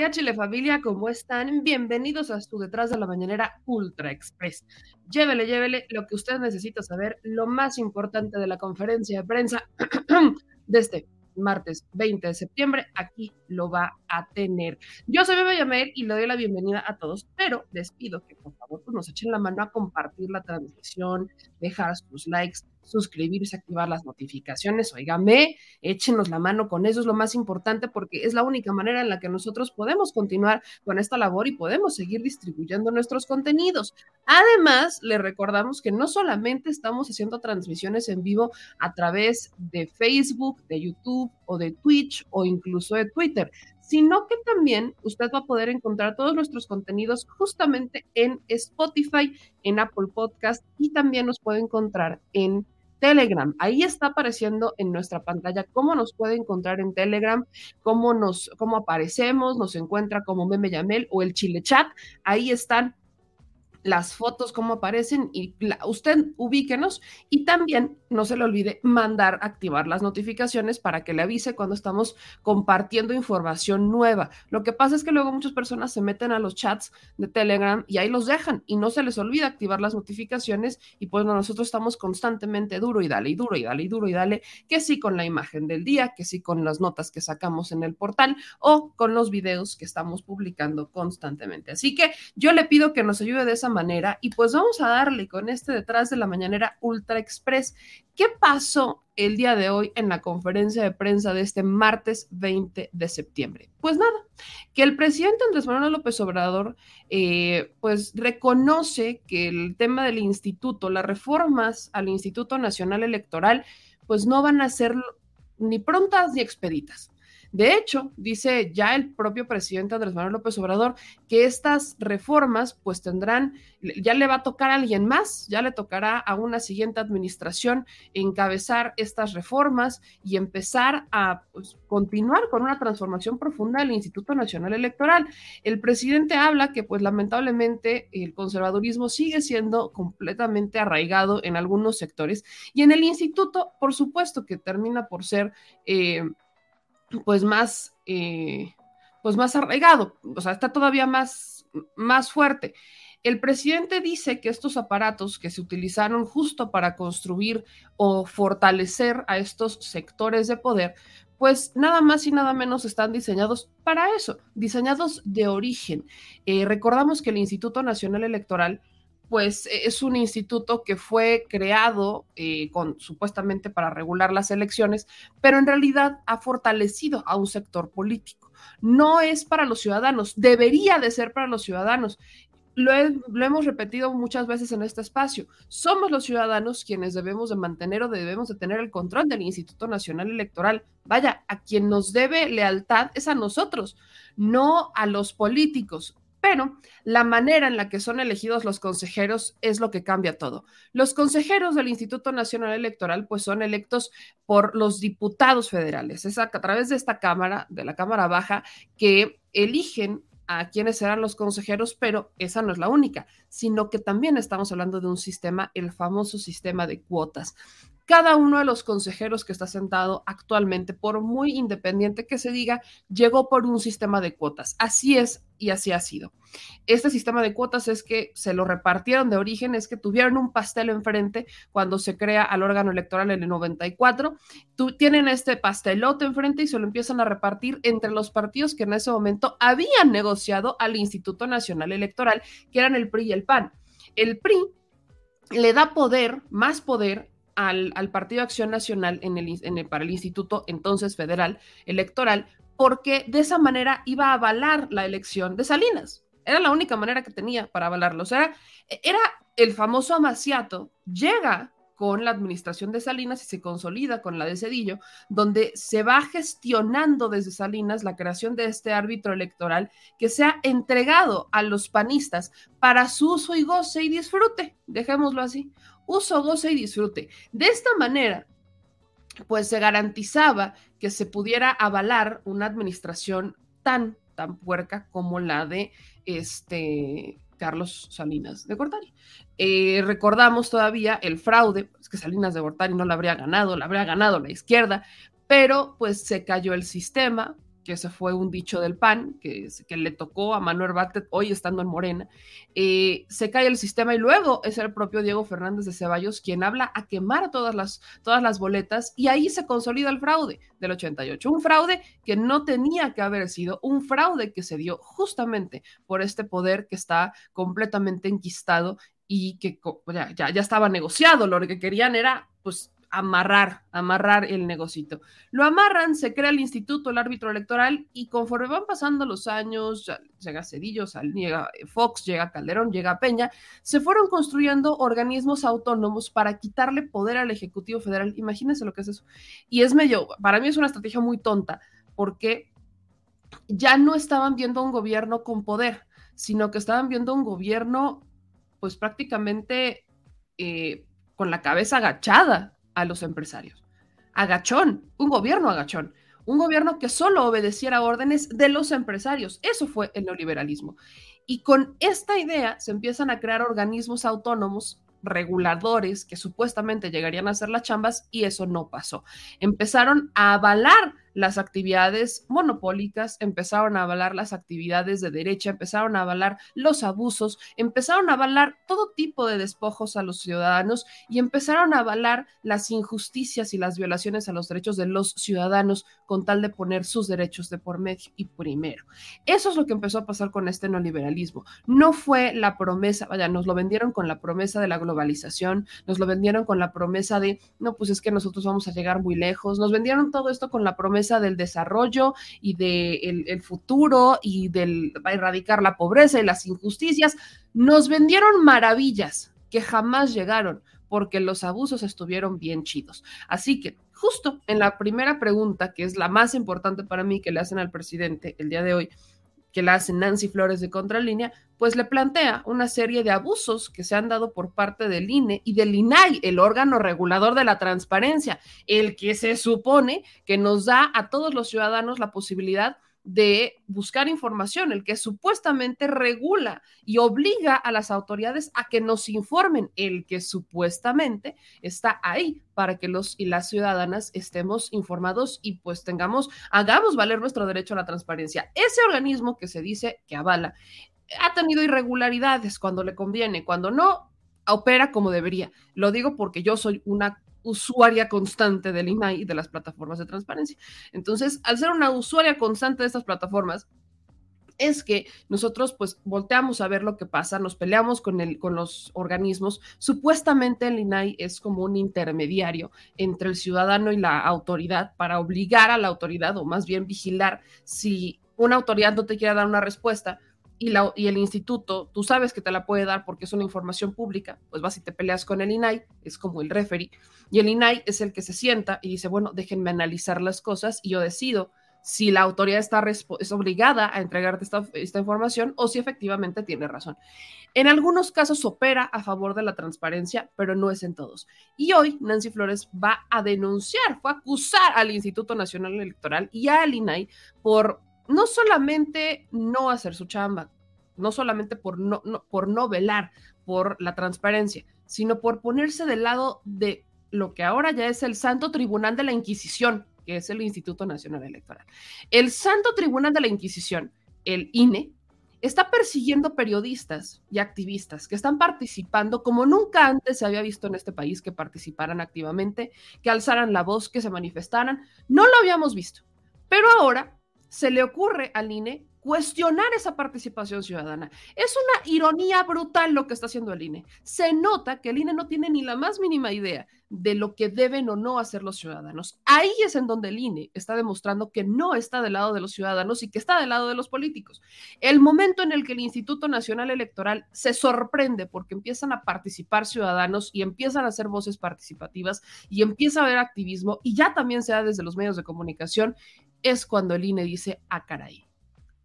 Querida Chile Familia, ¿cómo están? Bienvenidos a su Detrás de la Mañanera Ultra Express. Llévele, llévele lo que usted necesita saber, lo más importante de la conferencia de prensa de este martes 20 de septiembre, aquí lo va a tener. Yo soy Bebe Yamel y le doy la bienvenida a todos, pero les pido que por favor pues, nos echen la mano a compartir la transmisión, dejar sus likes, suscribirse, activar las notificaciones. Óigame, échenos la mano con eso, es lo más importante porque es la única manera en la que nosotros podemos continuar con esta labor y podemos seguir distribuyendo nuestros contenidos. Además, le recordamos que no solamente estamos haciendo transmisiones en vivo a través de Facebook, de YouTube o de Twitch o incluso de Twitter, sino que también usted va a poder encontrar todos nuestros contenidos justamente en Spotify, en Apple Podcast y también nos puede encontrar en Telegram. Ahí está apareciendo en nuestra pantalla cómo nos puede encontrar en Telegram, cómo nos, cómo aparecemos, nos encuentra como Meme Yamel o el Chile Chat. Ahí están las fotos, cómo aparecen y usted ubíquenos y también no se le olvide mandar, activar las notificaciones para que le avise cuando estamos compartiendo información nueva. Lo que pasa es que luego muchas personas se meten a los chats de Telegram y ahí los dejan y no se les olvida activar las notificaciones y pues nosotros estamos constantemente duro y dale y duro y dale y duro y dale, que sí con la imagen del día, que sí con las notas que sacamos en el portal o con los videos que estamos publicando constantemente. Así que yo le pido que nos ayude de esa manera y pues vamos a darle con este detrás de la mañanera Ultra Express. ¿Qué pasó el día de hoy en la conferencia de prensa de este martes 20 de septiembre? Pues nada, que el presidente Andrés Manuel López Obrador eh, pues reconoce que el tema del instituto, las reformas al Instituto Nacional Electoral, pues no van a ser ni prontas ni expeditas. De hecho, dice ya el propio presidente Andrés Manuel López Obrador que estas reformas pues tendrán, ya le va a tocar a alguien más, ya le tocará a una siguiente administración encabezar estas reformas y empezar a pues, continuar con una transformación profunda del Instituto Nacional Electoral. El presidente habla que pues lamentablemente el conservadurismo sigue siendo completamente arraigado en algunos sectores y en el instituto, por supuesto que termina por ser... Eh, pues más, eh, pues más arraigado, o sea, está todavía más, más fuerte. El presidente dice que estos aparatos que se utilizaron justo para construir o fortalecer a estos sectores de poder, pues nada más y nada menos están diseñados para eso, diseñados de origen. Eh, recordamos que el Instituto Nacional Electoral pues e, es un instituto que fue creado eh, supuestamente para regular las elecciones, pero en realidad ha fortalecido a un sector político. No es para los ciudadanos, debería de ser para los ciudadanos. Lo, lo, hemos repetido muchas veces en este espacio. Somos los ciudadanos quienes debemos de mantener o debemos de tener el control del Instituto Nacional Electoral. Vaya, a quien nos debe lealtad es a nosotros, no a los políticos pero la manera en la que son elegidos los consejeros es lo que cambia todo. Los consejeros del Instituto Nacional Electoral pues son electos por los diputados federales. Es a, través de esta Cámara, de la Cámara Baja, que eligen a quienes serán los consejeros, pero esa no es la única, sino que también estamos hablando de un sistema, el famoso sistema de cuotas cada uno de los consejeros que está sentado actualmente, por muy independiente que se diga, llegó por un sistema de cuotas. Así es y así ha sido. Este sistema de cuotas es que se lo repartieron de origen, es que tuvieron un pastel enfrente cuando se crea al órgano electoral en el 94. Tú, tienen este pastelote enfrente y se lo empiezan a repartir entre los partidos que en ese momento habían negociado al Instituto Nacional Electoral, que eran el PRI y el PAN. El PRI le da poder, más poder al, Partido Acción Nacional en el, para el Instituto entonces Federal Electoral, porque de esa manera iba a avalar la elección de Salinas. Era la única manera que tenía para avalarlo. O sea, era el famoso amaciato, llega con la administración de Salinas y se consolida con la de Cedillo, donde se va gestionando desde Salinas la creación de este árbitro electoral que se ha entregado a los panistas para su uso y goce y disfrute, dejémoslo así, uso, goce y disfrute. De esta manera, pues se garantizaba que se pudiera avalar una administración tan, tan puerca como la de este Carlos Salinas de Gortari. Eh, recordamos todavía el fraude, es que Salinas de Gortari no la habría ganado, la habría ganado la izquierda, pero pues se cayó el sistema, que ese fue un dicho del PAN, que, que le tocó a Manuel Bartlett hoy estando en Morena, eh, se cae el sistema y luego es el propio Diego Fernández de Ceballos quien habla a quemar todas las, todas las boletas y ahí se consolida el fraude del 88, un fraude que no tenía que haber sido, un fraude que se dio justamente por este poder que está completamente enquistado y que ya, ya, ya estaba negociado, lo que querían era pues amarrar, amarrar el negocito. Lo amarran, se crea el instituto, el árbitro electoral, y conforme van pasando los años, llega Cedillo, llega Fox, llega Calderón, llega Peña, se fueron construyendo organismos autónomos para quitarle poder al Ejecutivo Federal. Imagínense lo que es eso. Y es medio, para mí es una estrategia muy tonta, porque ya no estaban viendo un gobierno con poder, sino que estaban viendo un gobierno, pues prácticamente eh, con la cabeza agachada, a los empresarios. Agachón, un gobierno agachón, un gobierno que solo obedeciera órdenes de los empresarios. Eso fue el neoliberalismo. Y con esta idea se empiezan a crear organismos autónomos reguladores que supuestamente llegarían a hacer las chambas y eso no pasó. Empezaron a avalar las actividades monopólicas, empezaron a avalar las actividades de derecha, empezaron a avalar los abusos, empezaron a avalar todo tipo de despojos a los ciudadanos y empezaron a avalar las injusticias y las violaciones a los derechos de los ciudadanos con tal de poner sus derechos de por medio y primero. Eso es lo que empezó a pasar con este neoliberalismo. No fue la promesa, vaya, nos lo vendieron con la promesa de la globalización, nos lo vendieron con la promesa de, no, pues es que nosotros vamos a llegar muy lejos, nos vendieron todo esto con la promesa del desarrollo y del el futuro y del erradicar la pobreza y las injusticias, nos vendieron maravillas que jamás llegaron porque los abusos estuvieron bien chidos. Así que justo en la primera pregunta, que es la más importante para mí que le hacen al presidente el día de hoy, que la hace Nancy Flores de Contralínea, pues le plantea una serie de abusos que se han dado por parte del INE y del INAI, el órgano regulador de la transparencia, el que se supone que nos da a todos los ciudadanos la posibilidad buscar información, el que supuestamente regula y obliga a las autoridades a que nos informen, el que supuestamente está ahí para que los y las ciudadanas estemos informados y pues tengamos, hagamos valer nuestro derecho a la transparencia. Ese organismo que se dice que avala ha tenido irregularidades cuando le conviene, cuando no, opera como debería. Lo digo porque yo soy una usuaria constante del INAI y de las plataformas de transparencia. Entonces, al ser una usuaria constante de estas plataformas, es que nosotros pues volteamos a ver lo que pasa, nos peleamos con, el, con los organismos. Supuestamente el INAI es como un intermediario entre el ciudadano y la autoridad para obligar a la autoridad o más bien vigilar si una autoridad no te quiere dar una respuesta, y, el instituto, tú sabes que te la puede dar porque es una información pública, pues vas y te peleas con el INAI, es como el referee, y el INAI es el que se sienta y dice, bueno, déjenme analizar las cosas y yo decido si la autoridad está es obligada a entregarte esta, esta información o si efectivamente tiene razón. En algunos casos opera a favor de la transparencia, pero no es en todos. Y hoy Nancy Flores va a denunciar, fue a acusar al Instituto Nacional Electoral y al INAI por no solamente no hacer su chamba, no solamente por no, por no velar por la transparencia, sino por ponerse del lado de lo que ahora ya es el Santo Tribunal de la Inquisición, que es el Instituto Nacional Electoral. El Santo Tribunal de la Inquisición, el INE, está persiguiendo periodistas y activistas que están participando como nunca antes se había visto en este país que participaran activamente, que alzaran la voz, que se manifestaran. No lo habíamos visto. Pero ahora se le ocurre al INE cuestionar esa participación ciudadana. Es una ironía brutal lo que está haciendo el INE. Se nota que el INE no tiene ni la más mínima idea de lo que deben o no hacer los ciudadanos. Ahí es en donde el INE está demostrando que no está del lado de los ciudadanos y que está del lado de los políticos. El momento en el que el Instituto Nacional Electoral se sorprende porque empiezan a participar ciudadanos y empiezan a hacer voces participativas y empieza a haber activismo y ya también se da desde los medios de comunicación, es cuando el INE dice, ah, caray,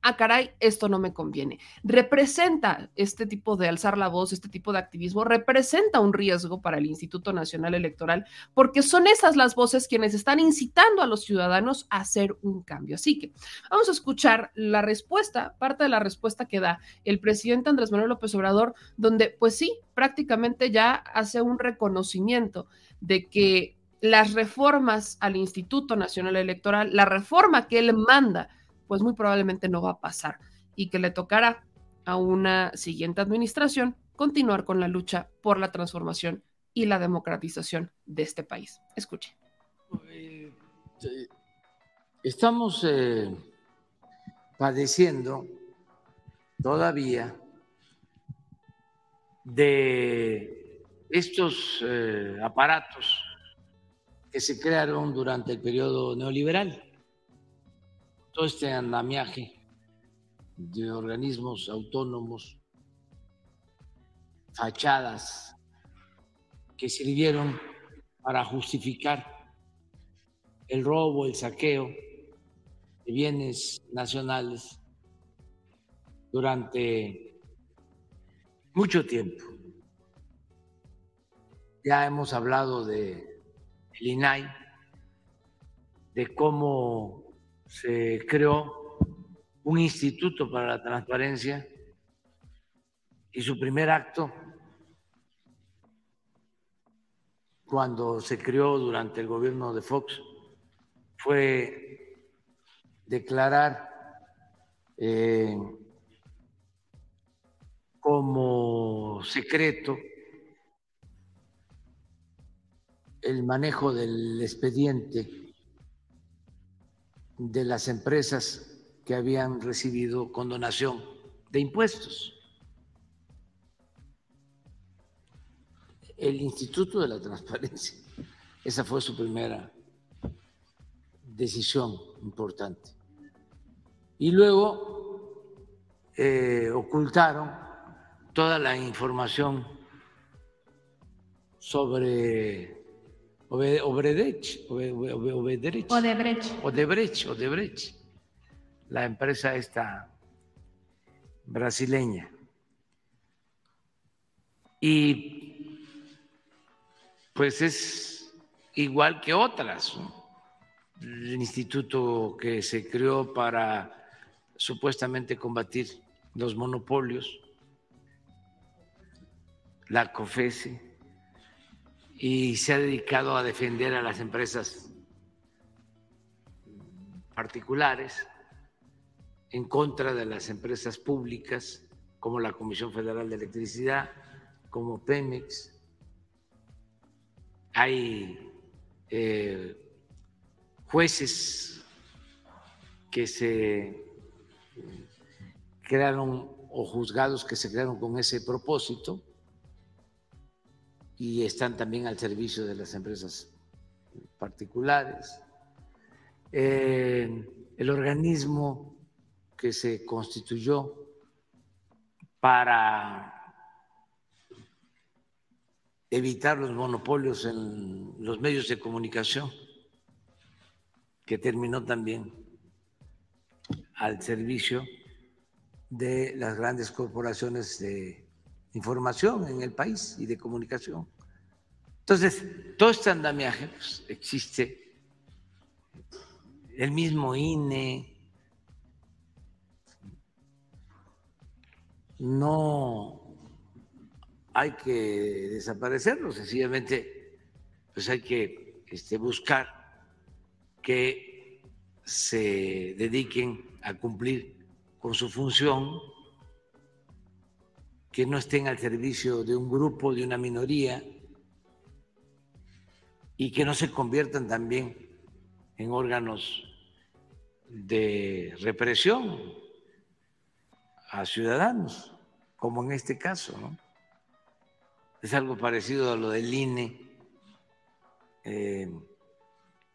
ah, caray, esto no me conviene. Representa este tipo de alzar la voz, este tipo de activismo, representa un riesgo para el Instituto Nacional Electoral, porque son esas las voces quienes están incitando a los ciudadanos a hacer un cambio. Así que vamos a escuchar la respuesta, parte de la respuesta que da el presidente Andrés Manuel López Obrador, donde pues sí, prácticamente ya hace un reconocimiento de que las reformas al Instituto Nacional Electoral, la reforma que él manda, pues muy probablemente no va a pasar y que le tocará a una siguiente administración continuar con la lucha por la transformación y la democratización de este país. Escuche. Eh, estamos eh, padeciendo todavía de estos eh, aparatos que se crearon durante el periodo neoliberal todo este andamiaje de organismos autónomos, fachadas que sirvieron para justificar el robo, el saqueo de bienes nacionales durante mucho tiempo. Ya hemos hablado de el INAI, de cómo se creó un instituto para la transparencia y su primer acto, cuando se creó durante el gobierno de Fox, fue declarar eh, como secreto el manejo del expediente de las empresas que habían recibido condonación de impuestos. El Instituto de la Transparencia, esa fue su primera decisión importante. Y luego eh, ocultaron toda la información sobre Obredech, Odebrecht, Odebrecht, Odebrecht, la empresa esta brasileña. Y pues es igual que otras. El instituto que se creó para supuestamente combatir los monopolios, la COFESE, y se ha dedicado a defender a las empresas particulares en contra de las empresas públicas como la Comisión Federal de Electricidad, como Pemex. Hay eh, jueces que se crearon o juzgados que se crearon con ese propósito y están también al servicio de las empresas particulares. Eh, el organismo que se constituyó para evitar los monopolios en los medios de comunicación, que terminó también al servicio de las grandes corporaciones de información en el país y de comunicación. Entonces, todo este andamiaje pues, existe, el mismo INE, no hay que desaparecerlo, sencillamente pues hay que este, buscar que se dediquen a cumplir con su función que no estén al servicio de un grupo, de una minoría, y que no se conviertan también en órganos de represión a ciudadanos, como en este caso, ¿no? Es algo parecido a lo del INE eh,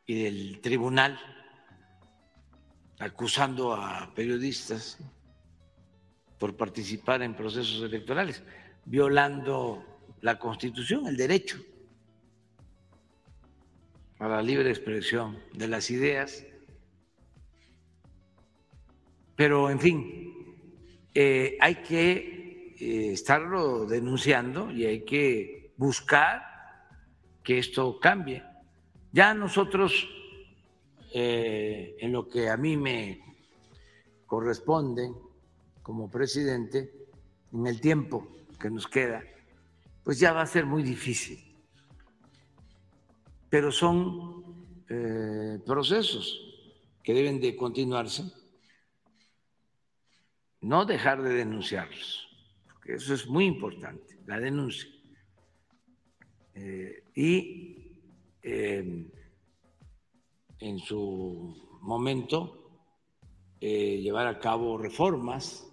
y del tribunal acusando a periodistas por participar en procesos electorales, violando la Constitución, el derecho a la libre expresión de las ideas. Pero, en fin, eh, hay que eh, estarlo denunciando y hay que buscar que esto cambie. Ya nosotros, eh, en lo que a mí me corresponde como presidente, en el tiempo que nos queda, pues ya va a ser muy difícil pero son eh, procesos que deben de continuarse, no dejar de denunciarlos, porque eso es muy importante, la denuncia. Eh, y eh, en su momento llevar a cabo reformas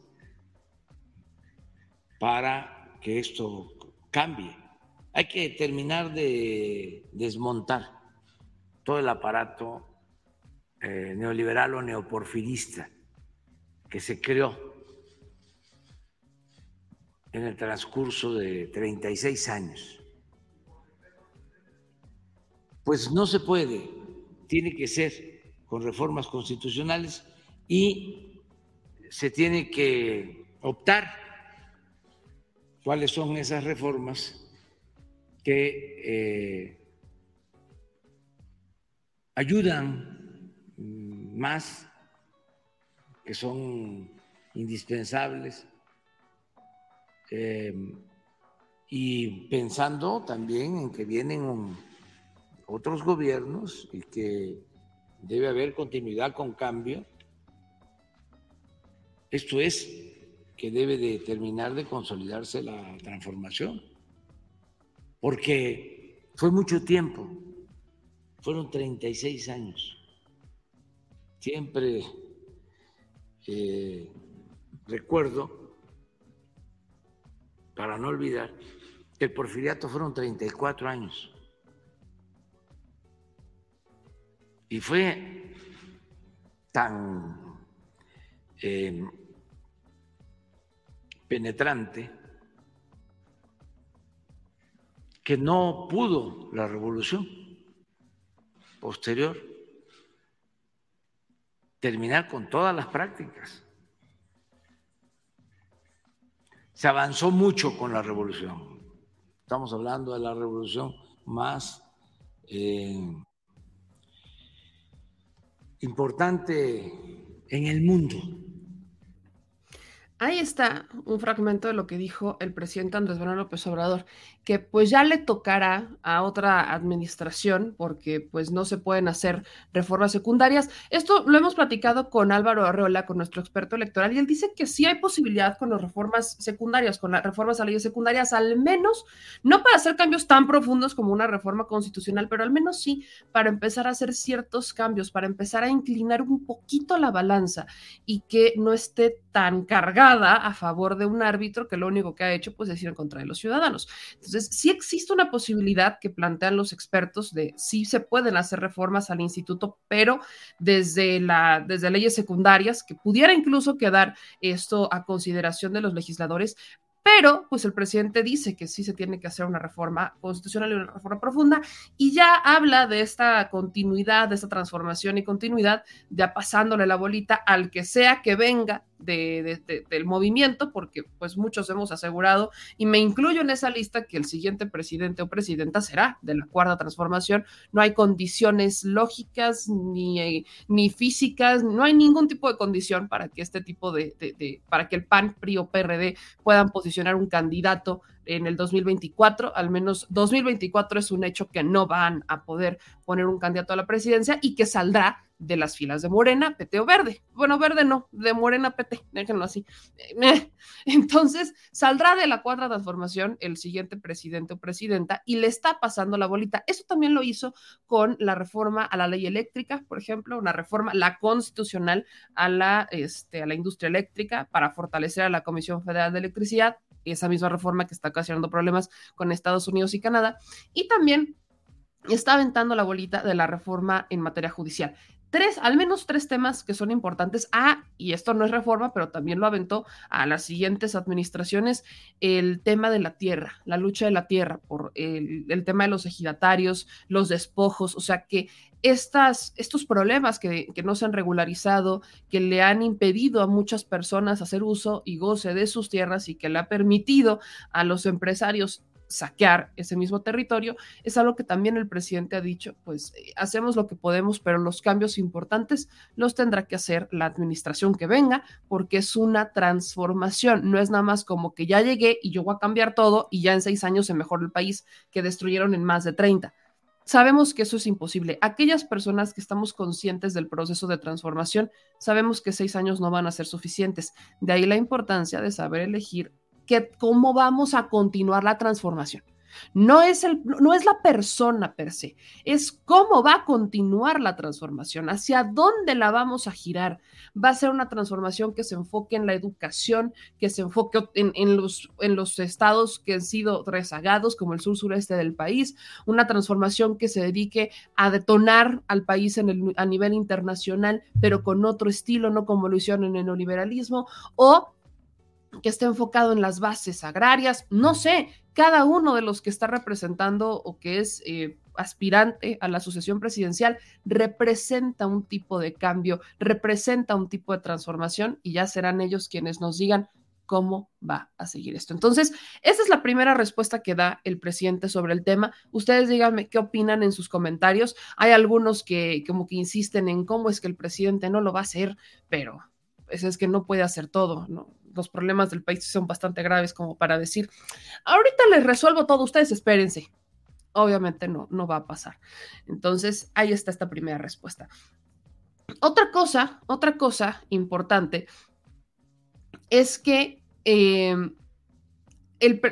para que esto cambie hay que terminar de desmontar todo el aparato eh, neoliberal o neoporfirista que se creó en el transcurso de 36 años. Pues no se puede, tiene que ser con reformas constitucionales y se tiene que optar cuáles son esas reformas que eh, ayudan más, que son indispensables, eh, y pensando también en que vienen otros gobiernos y que debe haber continuidad con cambio. Esto es que debe de terminar de consolidarse la transformación porque fue mucho tiempo, fueron 36 años. Siempre eh, recuerdo, para no olvidar, que el porfiriato fueron 34 años. Y fue tan eh, penetrante que no pudo la revolución posterior terminar con todas las prácticas. Se avanzó mucho con la revolución. Estamos hablando de la revolución más eh, importante en el mundo Ahí está un fragmento de lo que dijo el presidente Andrés Manuel López Obrador, que pues ya le tocará a otra administración porque pues no se pueden hacer reformas secundarias. Esto lo hemos platicado con Álvaro Arreola, con nuestro experto electoral, y él dice que sí hay posibilidad con las reformas secundarias, con las reformas a leyes secundarias, al menos, no para hacer cambios tan profundos como una reforma constitucional, pero al menos sí para empezar a hacer ciertos cambios, para empezar a inclinar un poquito la balanza y que no esté tan cargada a favor de un árbitro que lo único que ha hecho pues es ir en contra de los ciudadanos. Entonces, sí existe una posibilidad que plantean los expertos de sí se pueden hacer reformas al instituto, pero desde, la, desde leyes secundarias, que pudiera incluso quedar esto a consideración de los legisladores, pero pues el presidente dice que sí se tiene que hacer una reforma constitucional y una reforma profunda y ya habla de esta continuidad, de esta transformación y continuidad, ya pasándole la bolita al que sea que venga de, del movimiento, porque pues muchos hemos asegurado, y me incluyo en esa lista, que el siguiente presidente o presidenta será de la cuarta transformación. No hay condiciones lógicas ni, ni físicas, no hay ningún tipo de condición para que este tipo de, para que el PAN, PRI o PRD puedan posicionar un candidato en el 2024, al menos 2024 es un hecho que no van a poder poner un candidato a la presidencia y que saldrá de las filas de Morena, PT o Verde. Bueno, Verde no, de Morena PT, déjenlo así. Eh, entonces, saldrá de la cuarta transformación el siguiente presidente o presidenta y le está pasando la bolita. Eso también lo hizo con la reforma a la ley eléctrica, por ejemplo, una reforma, la constitucional a la, este, a la industria eléctrica para fortalecer a la Comisión Federal de Electricidad, esa misma reforma que está ocasionando problemas con Estados Unidos y Canadá. Y también está aventando la bolita de la reforma en materia judicial tres, al menos tres temas que son importantes. Ah, y esto no es reforma, pero también lo aventó a las siguientes administraciones, el tema de la tierra, la lucha de la tierra, por el, tema de los ejidatarios, los despojos, o sea que estas, estos problemas que, que no se han regularizado, que le han impedido a muchas personas hacer uso y goce de sus tierras y que le ha permitido a los empresarios saquear ese mismo territorio, es algo que también el presidente ha dicho, pues eh, hacemos lo que podemos, pero los cambios importantes los tendrá que hacer la administración que venga, porque es una transformación, no es nada más como que ya llegué y yo voy a cambiar todo y ya en seis años se mejora el país que destruyeron en más de 30. Sabemos que eso es imposible. Aquellas personas que estamos conscientes del proceso de transformación, sabemos que seis años no van a ser suficientes. De ahí la importancia de saber elegir cómo vamos a continuar la transformación. No es, el, no es la persona per se, es cómo va a continuar la transformación, hacia dónde la vamos a girar. Va a ser una transformación que se enfoque en la educación, que se enfoque en, los, en los estados que han sido rezagados, como el sur sureste del país, una transformación que se dedique a detonar al país en el, a nivel internacional, pero con otro estilo, no como lo hicieron en el neoliberalismo, o que esté enfocado en las bases agrarias, no sé, cada uno de los que está representando o que es eh, aspirante a la sucesión presidencial representa un tipo de cambio, representa un tipo de transformación y ya serán ellos quienes nos digan cómo va a seguir esto. Entonces, esa es la primera respuesta que da el presidente sobre el tema. Ustedes díganme qué opinan en sus comentarios. Hay algunos que como que insisten en cómo es que el presidente no lo va a hacer, pero pues, es que no puede hacer todo, ¿no? Los problemas del país son bastante graves como para decir, ahorita les resuelvo todo, ustedes espérense. Obviamente no, no va a pasar. Entonces, ahí está esta primera respuesta. Otra cosa, otra cosa importante es que eh,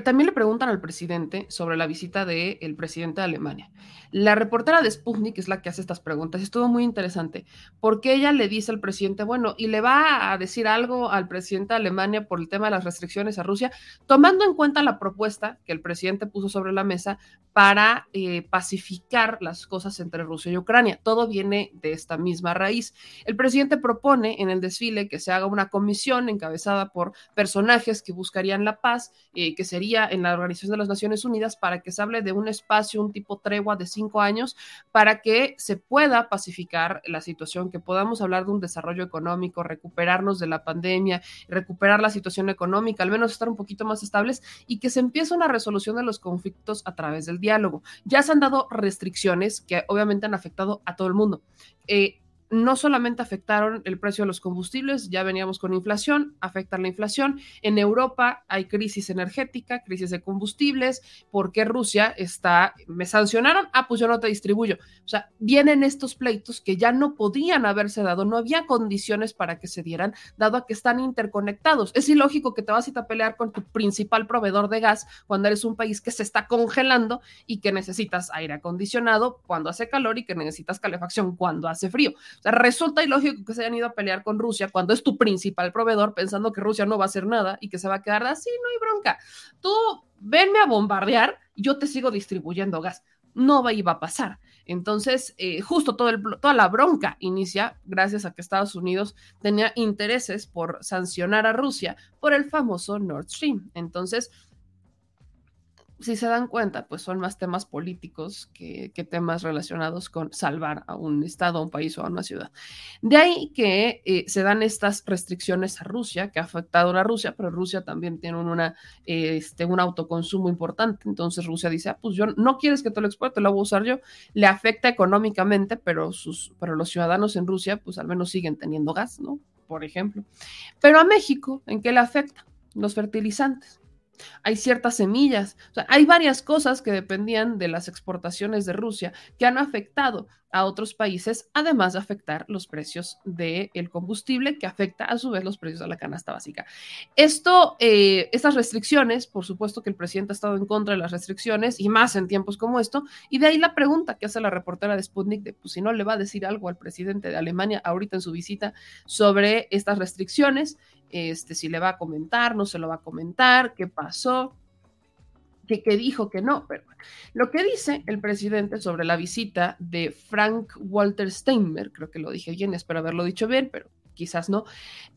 también le preguntan al presidente sobre la visita del presidente de Alemania. La reportera de Sputnik es la que hace estas preguntas. Estuvo muy interesante porque ella le dice al presidente, bueno, y le va a decir algo al presidente de Alemania por el tema de las restricciones a Rusia, tomando en cuenta la propuesta que el presidente puso sobre la mesa para eh, pacificar las cosas entre Rusia y Ucrania. Todo viene de esta misma raíz. El presidente propone en el desfile que se haga una comisión encabezada por personajes que buscarían la paz. Eh, que sería en la Organización de las Naciones Unidas para que se hable de un espacio, un tipo tregua de cinco años, para que se pueda pacificar la situación, que podamos hablar de un desarrollo económico, recuperarnos de la pandemia, recuperar la situación económica, al menos estar un poquito más estables y que se empiece una resolución de los conflictos a través del diálogo. Ya se han dado restricciones que obviamente han afectado a todo el mundo. Eh, no solamente afectaron el precio de los combustibles, ya veníamos con inflación, afecta la inflación. En Europa hay crisis energética, crisis de combustibles, porque Rusia está, me sancionaron, ah, pues yo no te distribuyo. O sea, vienen estos pleitos que ya no podían haberse dado, no había condiciones para que se dieran, dado a que están interconectados. Es ilógico que te vas a ir a pelear con tu principal proveedor de gas cuando eres un país que se está congelando y que necesitas aire acondicionado cuando hace calor y que necesitas calefacción cuando hace frío resulta ilógico que se hayan ido a pelear con Rusia cuando es tu principal proveedor, pensando que Rusia no va a hacer nada y que se va a quedar así, no hay bronca. Tú venme a bombardear yo te sigo distribuyendo gas. No iba a pasar. Entonces, eh, justo todo el, toda la bronca inicia gracias a que Estados Unidos tenía intereses por sancionar a Rusia por el famoso Nord Stream. Entonces, si se dan cuenta, pues son más temas políticos que, temas relacionados con salvar a un estado, a un país o a una ciudad. De ahí que eh, se dan estas restricciones a Rusia, que ha afectado a Rusia, pero Rusia también tiene una, este, un autoconsumo importante. Entonces Rusia dice, ah, pues yo no quieres que te lo exporte, lo voy a usar yo. Le afecta económicamente, pero, sus, pero los ciudadanos en Rusia, pues al menos siguen teniendo gas, ¿no? Por ejemplo. Pero a México, ¿en qué le afecta? Los fertilizantes hay ciertas semillas, o sea, hay varias cosas que dependían de las exportaciones de Rusia que han afectado a otros países, además de afectar los precios del combustible, que afecta a su vez los precios de la canasta básica. Esto, eh, estas restricciones, por supuesto que el presidente ha estado en contra de las restricciones y más en tiempos como esto, y de ahí la pregunta que hace la reportera de Sputnik de, pues si no le va a decir algo al presidente de Alemania ahorita en su visita sobre estas restricciones, este, si le va a comentar, no se lo va a comentar, qué pasó que, dijo que no, pero lo que dice el presidente sobre la visita de Frank Walter Steinmeier, creo que lo dije bien, espero haberlo dicho bien, pero quizás no,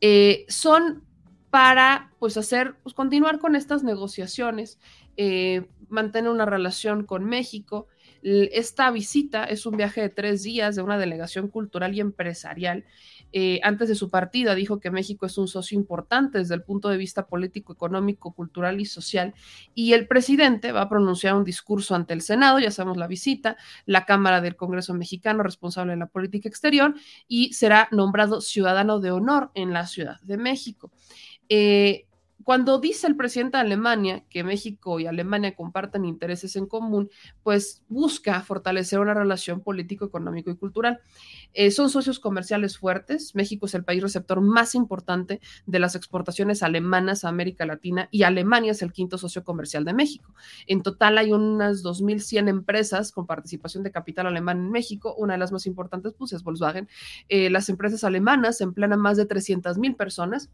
eh, son para pues hacer, pues continuar con estas negociaciones, eh, mantener una relación con México. Esta visita es un viaje de tres días de una delegación cultural y empresarial eh, antes de su partida dijo que México es un socio importante desde el punto de vista político, económico, cultural y social. Y el presidente va a pronunciar un discurso ante el Senado, ya sabemos la visita, la Cámara del Congreso mexicano responsable de la política exterior y será nombrado ciudadano de honor en la Ciudad de México. Eh, cuando dice el presidente de Alemania que México y Alemania comparten intereses en común, pues busca fortalecer una relación político, económico y cultural. Eh, son socios comerciales fuertes. México es el país receptor más importante de las exportaciones alemanas a América Latina y Alemania es el quinto socio comercial de México. En total hay unas 2.100 empresas con participación de capital alemán en México. Una de las más importantes pues, es Volkswagen. Eh, las empresas alemanas emplean a más de 300.000 personas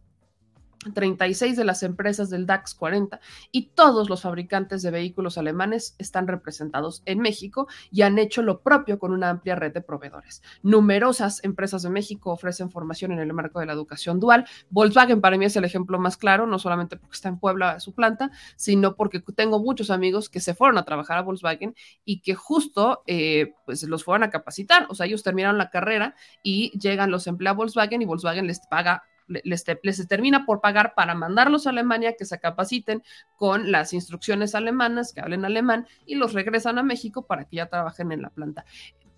36 de las empresas del DAX 40 y todos los fabricantes de vehículos alemanes están representados en México y han hecho lo propio con una amplia red de proveedores. Numerosas empresas de México ofrecen formación en el marco de la educación dual. Volkswagen para mí es el ejemplo más claro, no solamente porque está en Puebla su planta, sino porque tengo muchos amigos que se fueron a trabajar a Volkswagen y que justo eh, pues los fueron a capacitar. O sea, ellos terminaron la carrera y llegan los empleados a Volkswagen y Volkswagen les paga les, les, termina por pagar para mandarlos a Alemania que se capaciten con las instrucciones alemanas, que hablen alemán, y los regresan a México para que ya trabajen en la planta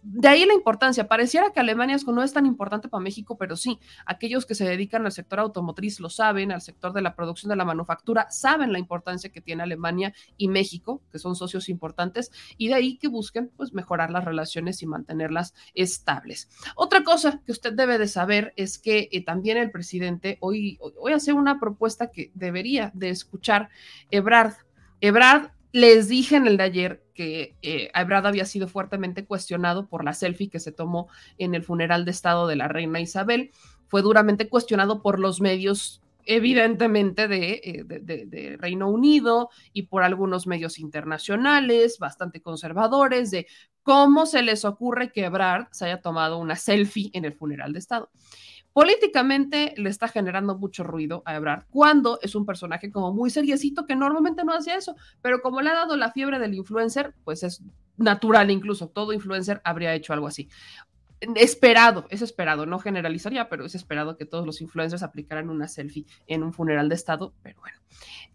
de ahí la importancia. Pareciera que Alemania no es tan importante para México, pero sí, aquellos que se dedican al sector automotriz lo saben, al sector de la producción de la manufactura, saben la importancia que tiene Alemania y México, que son socios importantes, y de ahí que busquen pues mejorar las relaciones y mantenerlas estables. Otra cosa que usted debe de saber es que eh, también el presidente hoy, hoy hace una propuesta que debería de escuchar Ebrard. Ebrard les dije en el de ayer que eh, había sido fuertemente cuestionado por la selfie que se tomó en el funeral de Estado de la reina Isabel. Fue duramente cuestionado por los medios evidentemente eh, de, de, Reino Unido y por algunos medios internacionales bastante conservadores de cómo se les ocurre que Ebrard se haya tomado una selfie en el funeral de Estado. Políticamente le está generando mucho ruido a Ebrard cuando es un personaje como muy seriecito que normalmente no hacía eso, pero como le ha dado la fiebre del influencer, pues es natural incluso, todo influencer habría hecho algo así esperado, es esperado, no generalizaría, pero es esperado que todos los influencers aplicaran una selfie en un funeral de Estado, pero bueno.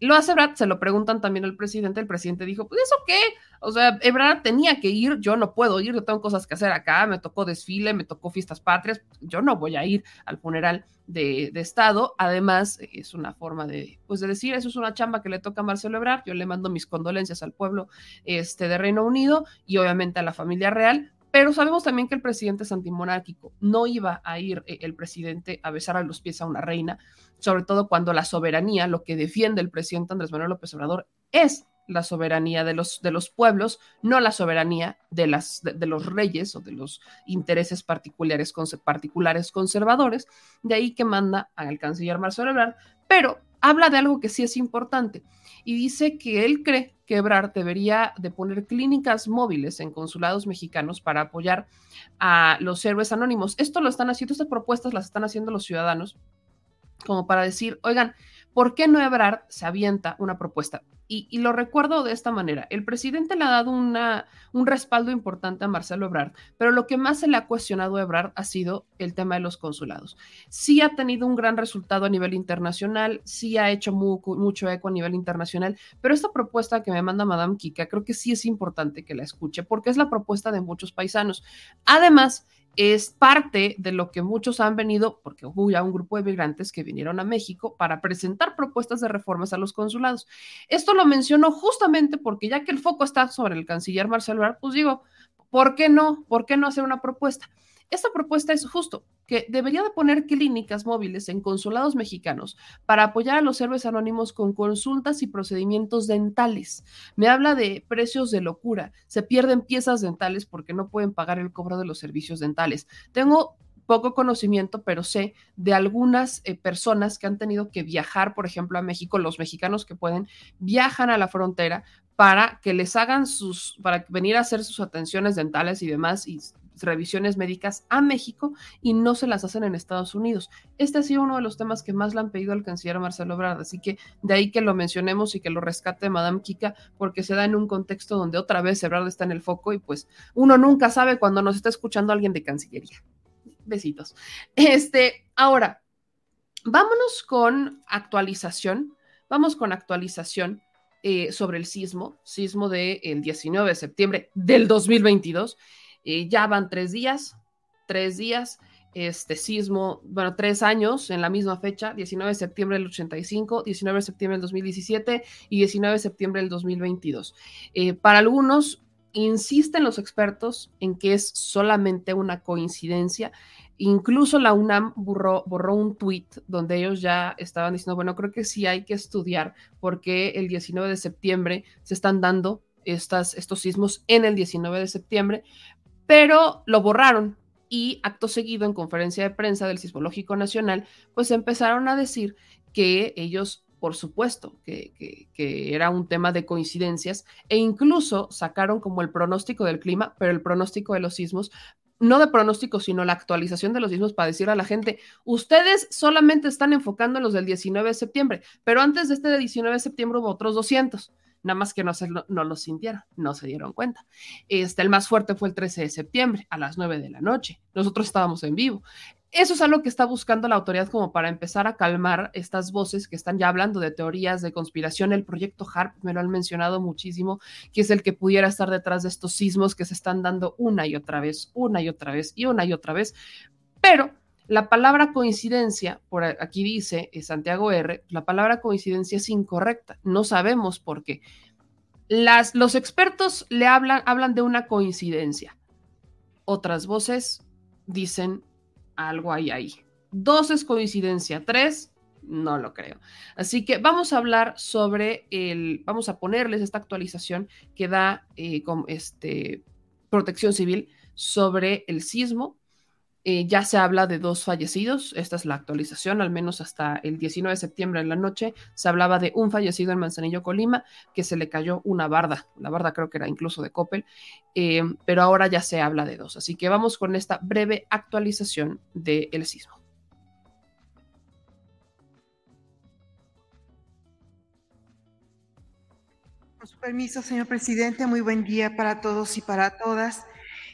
Lo hace Brad, se lo preguntan también al presidente, el presidente dijo, pues eso qué, o sea, Ebrard tenía que ir, yo no puedo ir, yo tengo cosas que hacer acá, me tocó desfile, me tocó fiestas patrias, yo no voy a ir al funeral de, de, Estado, además es una forma de, pues de decir, eso es una chamba que le toca a Marcelo Ebrard, yo le mando mis condolencias al pueblo este, de Reino Unido y obviamente a la familia real, pero sabemos también que el presidente es antimonárquico. No iba a ir eh, el presidente a besar a los pies a una reina, sobre todo cuando la soberanía, lo que defiende el presidente Andrés Manuel López Obrador, es la soberanía de los, de los pueblos, no la soberanía de, las, de, los reyes o de los intereses particulares, particulares conservadores. De ahí que manda al canciller Marcelo Ebrard, pero habla de algo que sí es importante y dice que él cree que Ebrard debería de poner clínicas móviles en consulados mexicanos para apoyar a los héroes anónimos. Esto lo están haciendo, estas propuestas las están haciendo los ciudadanos como para decir, oigan, ¿por qué no Ebrard se avienta una propuesta? Y, lo recuerdo de esta manera. El presidente le ha dado una, un respaldo importante a Marcelo Ebrard, pero lo que más se le ha cuestionado a Ebrard ha sido el tema de los consulados. Sí ha tenido un gran resultado a nivel internacional, sí ha hecho mucho eco a nivel internacional, pero esta propuesta que me manda Madame Kika creo que sí es importante que la escuche porque es la propuesta de muchos paisanos. Además, es parte de lo que muchos han venido, porque hubo ya un grupo de migrantes que vinieron a México para presentar propuestas de reformas a los consulados. Esto lo menciono justamente porque ya que el foco está sobre el canciller Marcelo Ebrard, pues digo, ¿por qué no? ¿Por qué no hacer una propuesta? Esta propuesta es justo que debería de poner clínicas móviles en consulados mexicanos para apoyar a los héroes anónimos con consultas y procedimientos dentales. Me habla de precios de locura. Se pierden piezas dentales porque no pueden pagar el cobro de los servicios dentales. Tengo poco conocimiento, pero sé de algunas eh, personas que han tenido que viajar, por ejemplo, a México, los mexicanos que pueden, viajan a la frontera para que les hagan sus, para venir a hacer sus atenciones dentales y demás, revisiones médicas a México y no se las hacen en Estados Unidos. Este ha sido uno de los temas que más le han pedido al canciller Marcelo Ebrard, así que de ahí que lo mencionemos y que lo rescate Madame Kika, porque se da en un contexto donde otra vez Ebrard está en el foco y pues uno nunca sabe cuando nos está escuchando alguien de Cancillería. Besitos. Este, ahora, vámonos con actualización. Vamos con actualización eh, sobre el sismo, sismo del 19 de septiembre del 2022. Eh, ya van tres días, tres días, este sismo, bueno, tres años en la misma fecha, 19 de septiembre del 85, 19 de septiembre del 2017 y 19 de septiembre del 2022. Eh, para algunos, insisten los expertos en que es solamente una coincidencia. Incluso la UNAM borró, un tweet donde ellos ya estaban diciendo, bueno, creo que sí hay que estudiar porque el 19 de septiembre se están dando estas, estos sismos en el 19 de septiembre, pero lo borraron y acto seguido en conferencia de prensa del Sismológico Nacional, pues empezaron a decir que ellos, por supuesto, que, era un tema de coincidencias e incluso sacaron como el pronóstico del clima, pero el pronóstico de los sismos no de pronóstico, sino la actualización de los sismos para decir a la gente, ustedes solamente están enfocando en los del 19 de septiembre, pero antes de este de 19 de septiembre hubo otros 200 nada más que no, se, no, lo sintieron, no se dieron cuenta. Este, el más fuerte fue el 13 de septiembre a las 9 de la noche. Nosotros estábamos en vivo. Eso es algo que está buscando la autoridad como para empezar a calmar estas voces que están ya hablando de teorías de conspiración. El proyecto HARP me lo han mencionado muchísimo, que es el que pudiera estar detrás de estos sismos que se están dando una y otra vez, una y otra vez y una y otra vez. Pero la palabra coincidencia, por aquí dice eh, Santiago R, la palabra coincidencia es incorrecta. No sabemos por qué. Las, los expertos le hablan, hablan de una coincidencia. Otras voces dicen algo hay ahí. Dos es coincidencia, tres no lo creo. Así que vamos a hablar sobre el, vamos a ponerles esta actualización que da eh, con este, protección civil sobre el sismo eh, ya se habla de dos fallecidos, esta es la actualización, al menos hasta el 19 de septiembre en la noche se hablaba de un fallecido en Manzanillo, Colima, que se le cayó una barda, la barda creo que era incluso de Coppel, eh, pero ahora ya se habla de dos. Así que vamos con esta breve actualización del sismo. Con su permiso, señor presidente, muy buen día para todos y para todas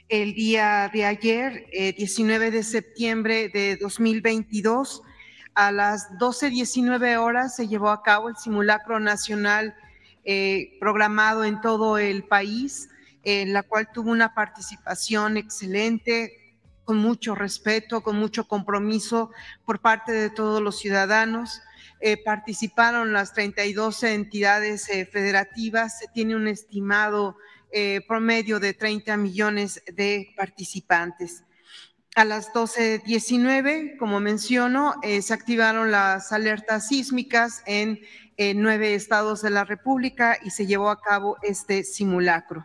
el día de ayer, 19 eh, de septiembre de 2022, a las 12.19 horas se llevó a cabo el simulacro nacional eh, programado en todo el país, en la cual tuvo una participación excelente, con mucho respeto, con mucho compromiso por parte de todos los ciudadanos. Eh, participaron las 32 entidades federativas, se tiene un estimado eh, promedio de 30 millones de participantes. A las 12.19, como menciono, eh, se activaron las alertas sísmicas en nueve estados de la República y se llevó a cabo este simulacro.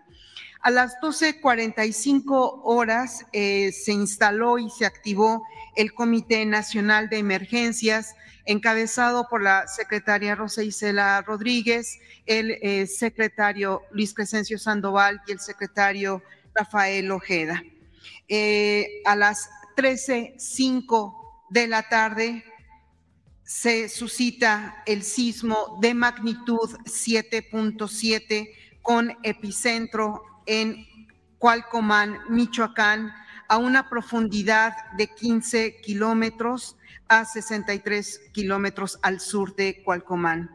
A las 12.45 horas eh, se instaló y se activó el Comité Nacional de Emergencias encabezado por la secretaria Rosa Isela Rodríguez, el eh, secretario Luis Crescencio Sandoval y el secretario Rafael Ojeda. Eh, a las 13.05 de la tarde se suscita el sismo de magnitud 7.7 con epicentro en Cualcomán, Michoacán, a una profundidad de 15 kilómetros a 63 kilómetros al sur de Cualcomán.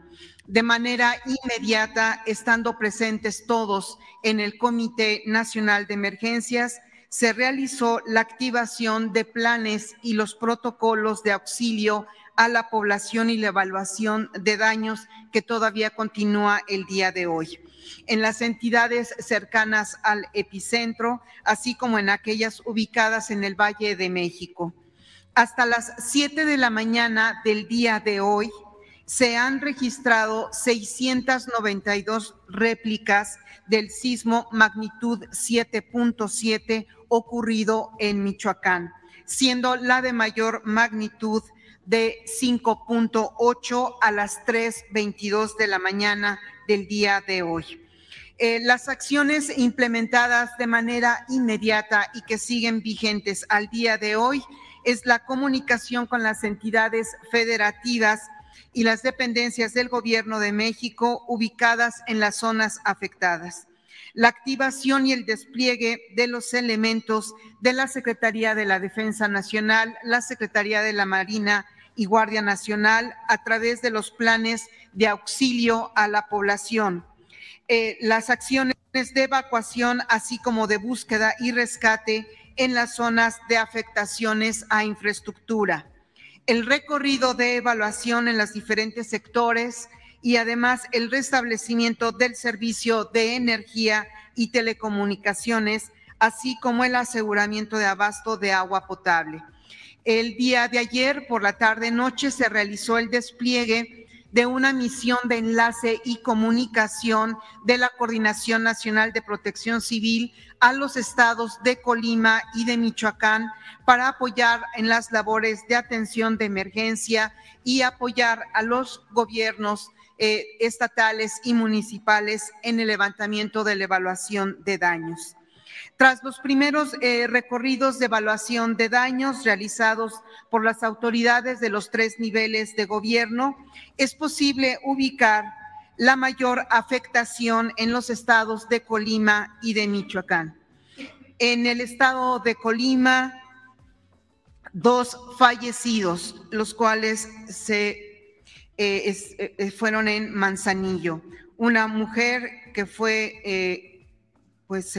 De manera inmediata, estando presentes todos en el Comité Nacional de Emergencias, se realizó la activación de planes y los protocolos de auxilio a la población y la evaluación de daños que todavía continúa el día de hoy. En las entidades cercanas al epicentro, así como en aquellas ubicadas en el Valle de México. Hasta las 7 de la mañana del día de hoy, se han registrado 692 réplicas del sismo magnitud 7.7 ocurrido en Michoacán, siendo la de mayor magnitud de 5.8 a las 3.22 de la mañana del día de hoy. Eh, las acciones implementadas de manera inmediata y que siguen vigentes al día de hoy es la comunicación con las entidades federativas y las dependencias del Gobierno de México ubicadas en las zonas afectadas la activación y el despliegue de los elementos de la Secretaría de la Defensa Nacional, la Secretaría de la Marina y Guardia Nacional a través de los planes de auxilio a la población. Eh, las acciones de evacuación, así como de búsqueda y rescate en las zonas de afectaciones a infraestructura. El recorrido de evaluación en los diferentes sectores, y además el restablecimiento del servicio de energía y telecomunicaciones, así como el aseguramiento de abasto de agua potable. El día de ayer, por la tarde-noche, se realizó el despliegue de una misión de enlace y comunicación de la Coordinación Nacional de Protección Civil a los estados de Colima y de Michoacán para apoyar en las labores de atención de emergencia y apoyar a los gobiernos eh, estatales y municipales en el levantamiento de la evaluación de daños. Tras los primeros eh, recorridos de evaluación de daños realizados por las autoridades de los tres niveles de gobierno, es posible ubicar la mayor afectación en los estados de Colima y de Michoacán. En el estado de Colima, dos fallecidos, los cuales se eh, eh, eh, fueron en Manzanillo. Una mujer que fue pues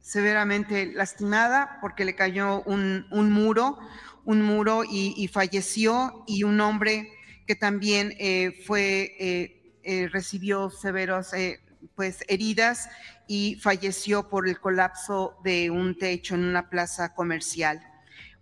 severamente lastimada porque le cayó un, muro, un muro y, falleció, y un hombre que también fue, recibió severos pues heridas y falleció por el colapso de un techo en una plaza comercial.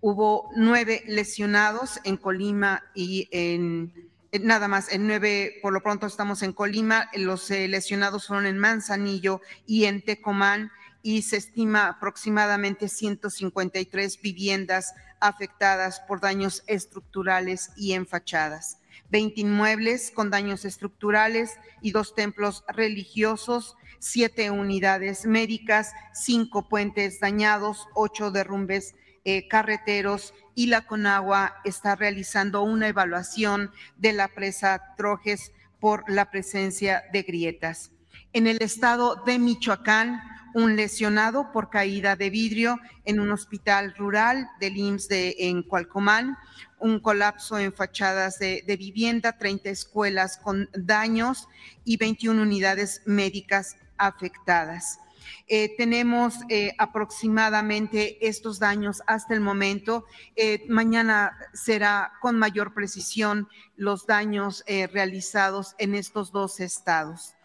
Hubo nueve lesionados en Colima y en eh, nada más, en nueve, por lo pronto estamos en Colima, los eh, lesionados fueron en Manzanillo y en Tecomán y se estima aproximadamente 153 viviendas afectadas por daños estructurales y en fachadas. 20 inmuebles con daños estructurales y dos templos religiosos, siete unidades médicas, cinco puentes dañados, ocho derrumbes eh, carreteros y la Conagua está realizando una evaluación de la presa Trojes por la presencia de grietas. En el estado de Michoacán, un lesionado por caída de vidrio en un hospital rural del IMSS de, en Cualcomán, un colapso en fachadas de, vivienda, 30 escuelas con daños y 21 unidades médicas afectadas. Eh, tenemos eh, aproximadamente estos daños hasta el momento. Eh, mañana será con mayor precisión los daños realizados en estos dos estados.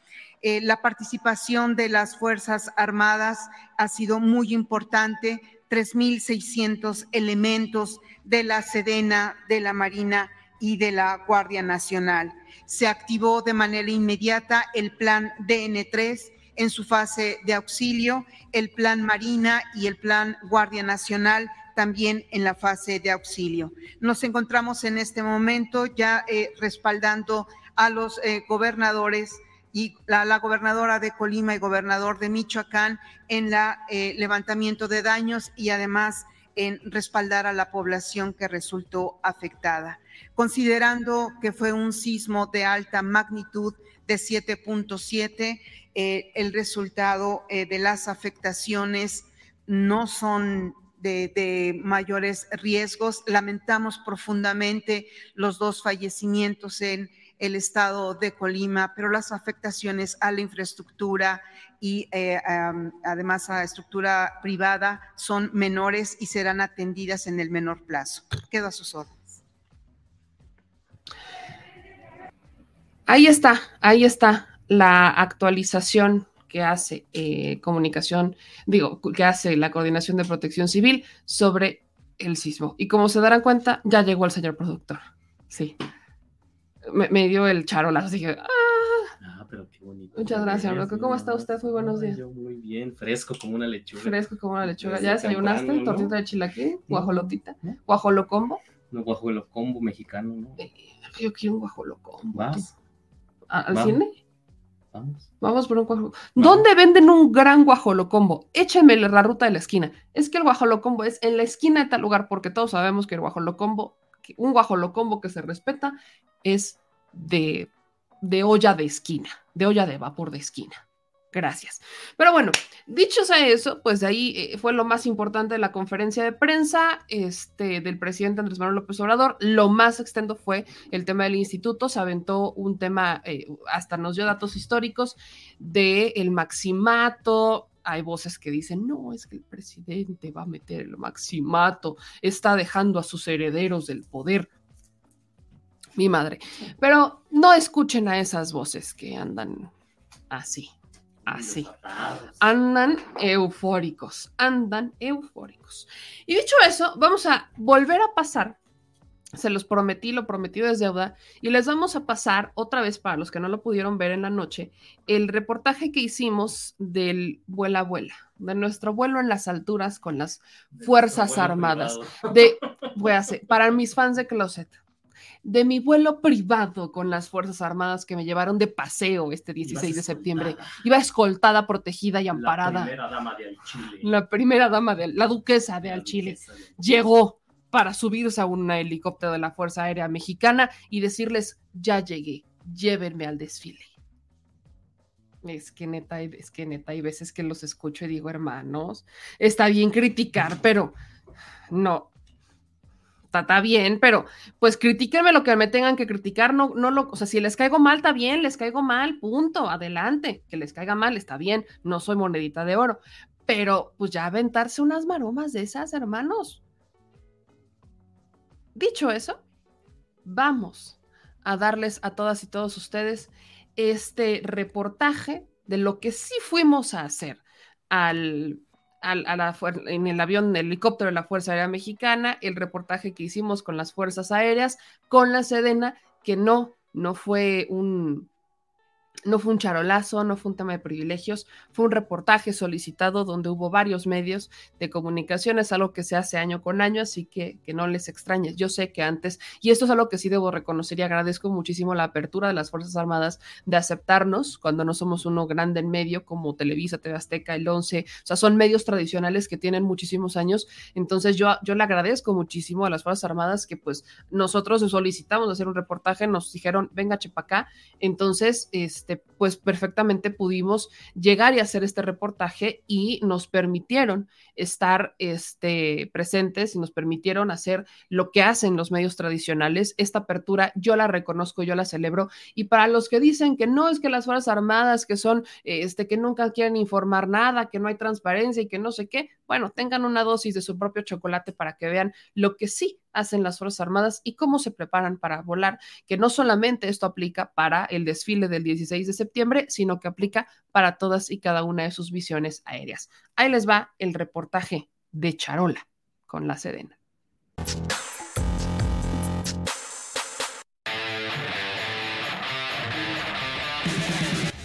La participación de las Fuerzas Armadas ha sido muy importante. 3.600 elementos de la Sedena, de la Marina y de la Guardia Nacional. Se activó de manera inmediata el plan DN3 en su fase de auxilio, el Plan Marina y el Plan Guardia Nacional también en la fase de auxilio. Nos encontramos en este momento ya eh, respaldando a los eh, gobernadores y la, gobernadora de Colima y gobernador de Michoacán en la eh, levantamiento de daños y además en respaldar a la población que resultó afectada. Considerando que fue un sismo de alta magnitud de 7.7, eh, el resultado eh, de las afectaciones no son de, mayores riesgos. Lamentamos profundamente los dos fallecimientos en, el estado de Colima, pero las afectaciones a la infraestructura y eh, además a estructura privada son menores y serán atendidas en el menor plazo. Quedo a sus órdenes. Ahí está, ahí está la actualización que hace eh, comunicación, digo, que hace la Coordinación de Protección Civil sobre el sismo. Y como se darán cuenta, ya llegó el señor productor. Sí. Me, dio el charolazo. Dije, ¡ah! ah pero qué bonito. Muchas gracias, loco. ¿Cómo está usted? Muy buenos días. Yo muy bien, fresco como una lechuga. Fresco como una lechuga. ¿Ya desayunaste? ¿no? ¿Tortita de chilaquil? ¿Guajolotita? ¿Guajolocombo? No, guajolocombo mexicano, ¿no? Eh, yo quiero un guajolocombo. ¿Vas? ¿Al cine? Vamos. Vamos por un guajolocombo. ¿Dónde venden un gran guajolocombo? Écheme la ruta de la esquina. Es que el guajolocombo es en la esquina de tal lugar, porque todos sabemos que el guajolocombo, un guajolocombo que se respeta, es de, de olla de esquina, de olla de vapor de esquina. Gracias. Pero bueno, dicho sea eso, pues de ahí eh, fue lo más importante de la conferencia de prensa este, del presidente Andrés Manuel López Obrador. Lo más extendo fue el tema del instituto. Se aventó un tema, eh, hasta nos dio datos históricos del el maximato. Hay voces que dicen, no, es que el presidente va a meter el maximato, está dejando a sus herederos del poder. Mi madre. Pero no escuchen a esas voces que andan así así. Andan eufóricos, andan eufóricos. Y dicho eso, vamos a volver a pasar. Se los prometí, lo prometido es deuda, y les vamos a pasar otra vez para los que no lo pudieron ver en la noche, el reportaje que hicimos del vuela vuela, de nuestro vuelo en las alturas con las Fuerzas Armadas. De, voy a hacer, para mis fans de Closet, de mi vuelo privado con las Fuerzas Armadas que me llevaron de paseo este 16 de septiembre. Iba escoltada, protegida y amparada. La primera dama de Chile. La primera dama de la duquesa de Al Chile. Llegó para subirse a un helicóptero de la Fuerza Aérea Mexicana y decirles, ya llegué, llévenme al desfile. Es que neta, es que neta, hay veces que los escucho y digo, hermanos, está bien criticar, pero no, está, bien, pero pues critíquenme lo que me tengan que criticar, no, no lo, o sea, si les caigo mal, está bien, les caigo mal, punto, adelante, que les caiga mal, está bien, no soy monedita de oro, pero pues ya aventarse unas maromas de esas, hermanos. Dicho eso, vamos a darles a todas y todos ustedes este reportaje de lo que sí fuimos a hacer al en el avión, el helicóptero de la Fuerza Aérea Mexicana, el reportaje que hicimos con las Fuerzas Aéreas, con la Sedena, que no, no fue un, no fue un charolazo, no fue un tema de privilegios, fue un reportaje solicitado donde hubo varios medios de comunicación, es algo que se hace año con año, así que que no les extrañes. Yo sé que antes, y esto es algo que sí debo reconocer y agradezco muchísimo la apertura de las Fuerzas Armadas de aceptarnos cuando no somos uno grande en medio como Televisa, TV Azteca, el 11, o sea, son medios tradicionales que tienen muchísimos años, entonces yo, yo le agradezco muchísimo a las Fuerzas Armadas que pues nosotros solicitamos hacer un reportaje, nos dijeron, venga, chepa acá, entonces, este, este, pues perfectamente pudimos llegar y hacer este reportaje y nos permitieron estar este, presentes y nos permitieron hacer lo que hacen los medios tradicionales. Esta apertura yo la reconozco, yo la celebro. Y para los que dicen que no es que las Fuerzas Armadas, que son, este, que nunca quieren informar nada, que no hay transparencia y que no sé qué, bueno, tengan una dosis de su propio chocolate para que vean lo que sí hacen las Fuerzas Armadas y cómo se preparan para volar, que no solamente esto aplica para el desfile del 16 de septiembre, sino que aplica para todas y cada una de sus visiones aéreas. Ahí les va el reportaje de Charola con la Sedena.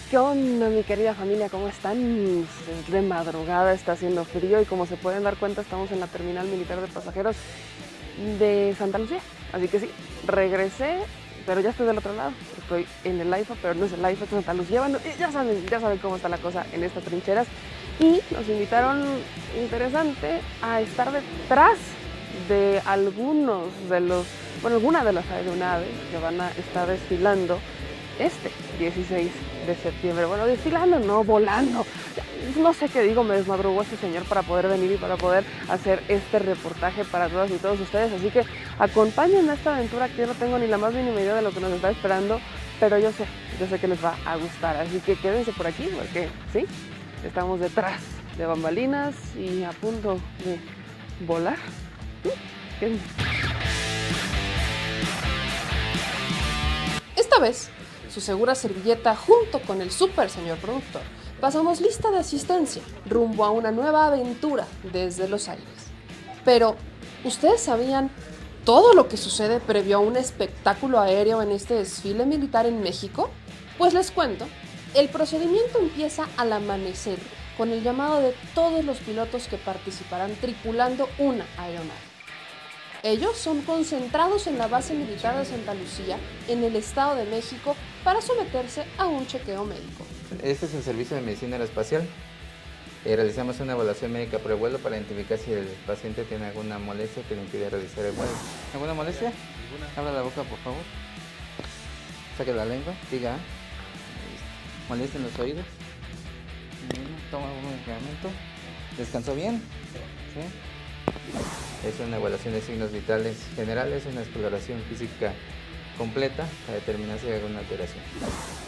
¿Qué onda, mi querida familia? ¿Cómo están? De madrugada está haciendo frío y como se pueden dar cuenta estamos en la terminal militar de pasajeros de Santa Lucía. Así que sí, regresé, pero ya estoy del otro lado. Estoy en el IFA, pero no es el IFA, es Santa Lucía. Bueno, ya saben, ya saben cómo está la cosa en estas trincheras. Y nos invitaron, interesante, a estar detrás de algunos de los, bueno, alguna de las aeronaves que van a estar desfilando este 16 de septiembre. Bueno, desfilando, no, volando. No sé qué digo, me desmadrugó este señor para poder venir y para poder hacer este reportaje para todas y todos ustedes. Así que acompáñenme a esta aventura que yo no tengo ni la más mínima idea de lo que nos está esperando, pero yo sé, yo sé que les va a gustar. Así que quédense por aquí porque sí, estamos detrás de bambalinas y a punto de volar. Quédense. Esta vez, su segura servilleta junto con el super señor productor, pasamos lista de asistencia rumbo a una nueva aventura desde los aires. Pero, ¿ustedes sabían todo lo que sucede previo a un espectáculo aéreo en este desfile militar en México? Pues les cuento, el procedimiento empieza al amanecer con el llamado de todos los pilotos que participarán tripulando una aeronave. Ellos son concentrados en la base militar de Santa Lucía, en el Estado de México, para someterse a un chequeo médico. Este es el servicio de medicina aeroespacial. Eh, realizamos una evaluación médica por el vuelo para identificar si el paciente tiene alguna molestia que le impide realizar el vuelo. ¿Alguna molestia? Abra la boca, por favor. Saque la lengua. Diga. ¿Molestia en los oídos? Toma un medicamento. ¿Descansó bien? ¿Sí? Es una evaluación de signos vitales generales, una exploración física completa para determinar si hay alguna alteración.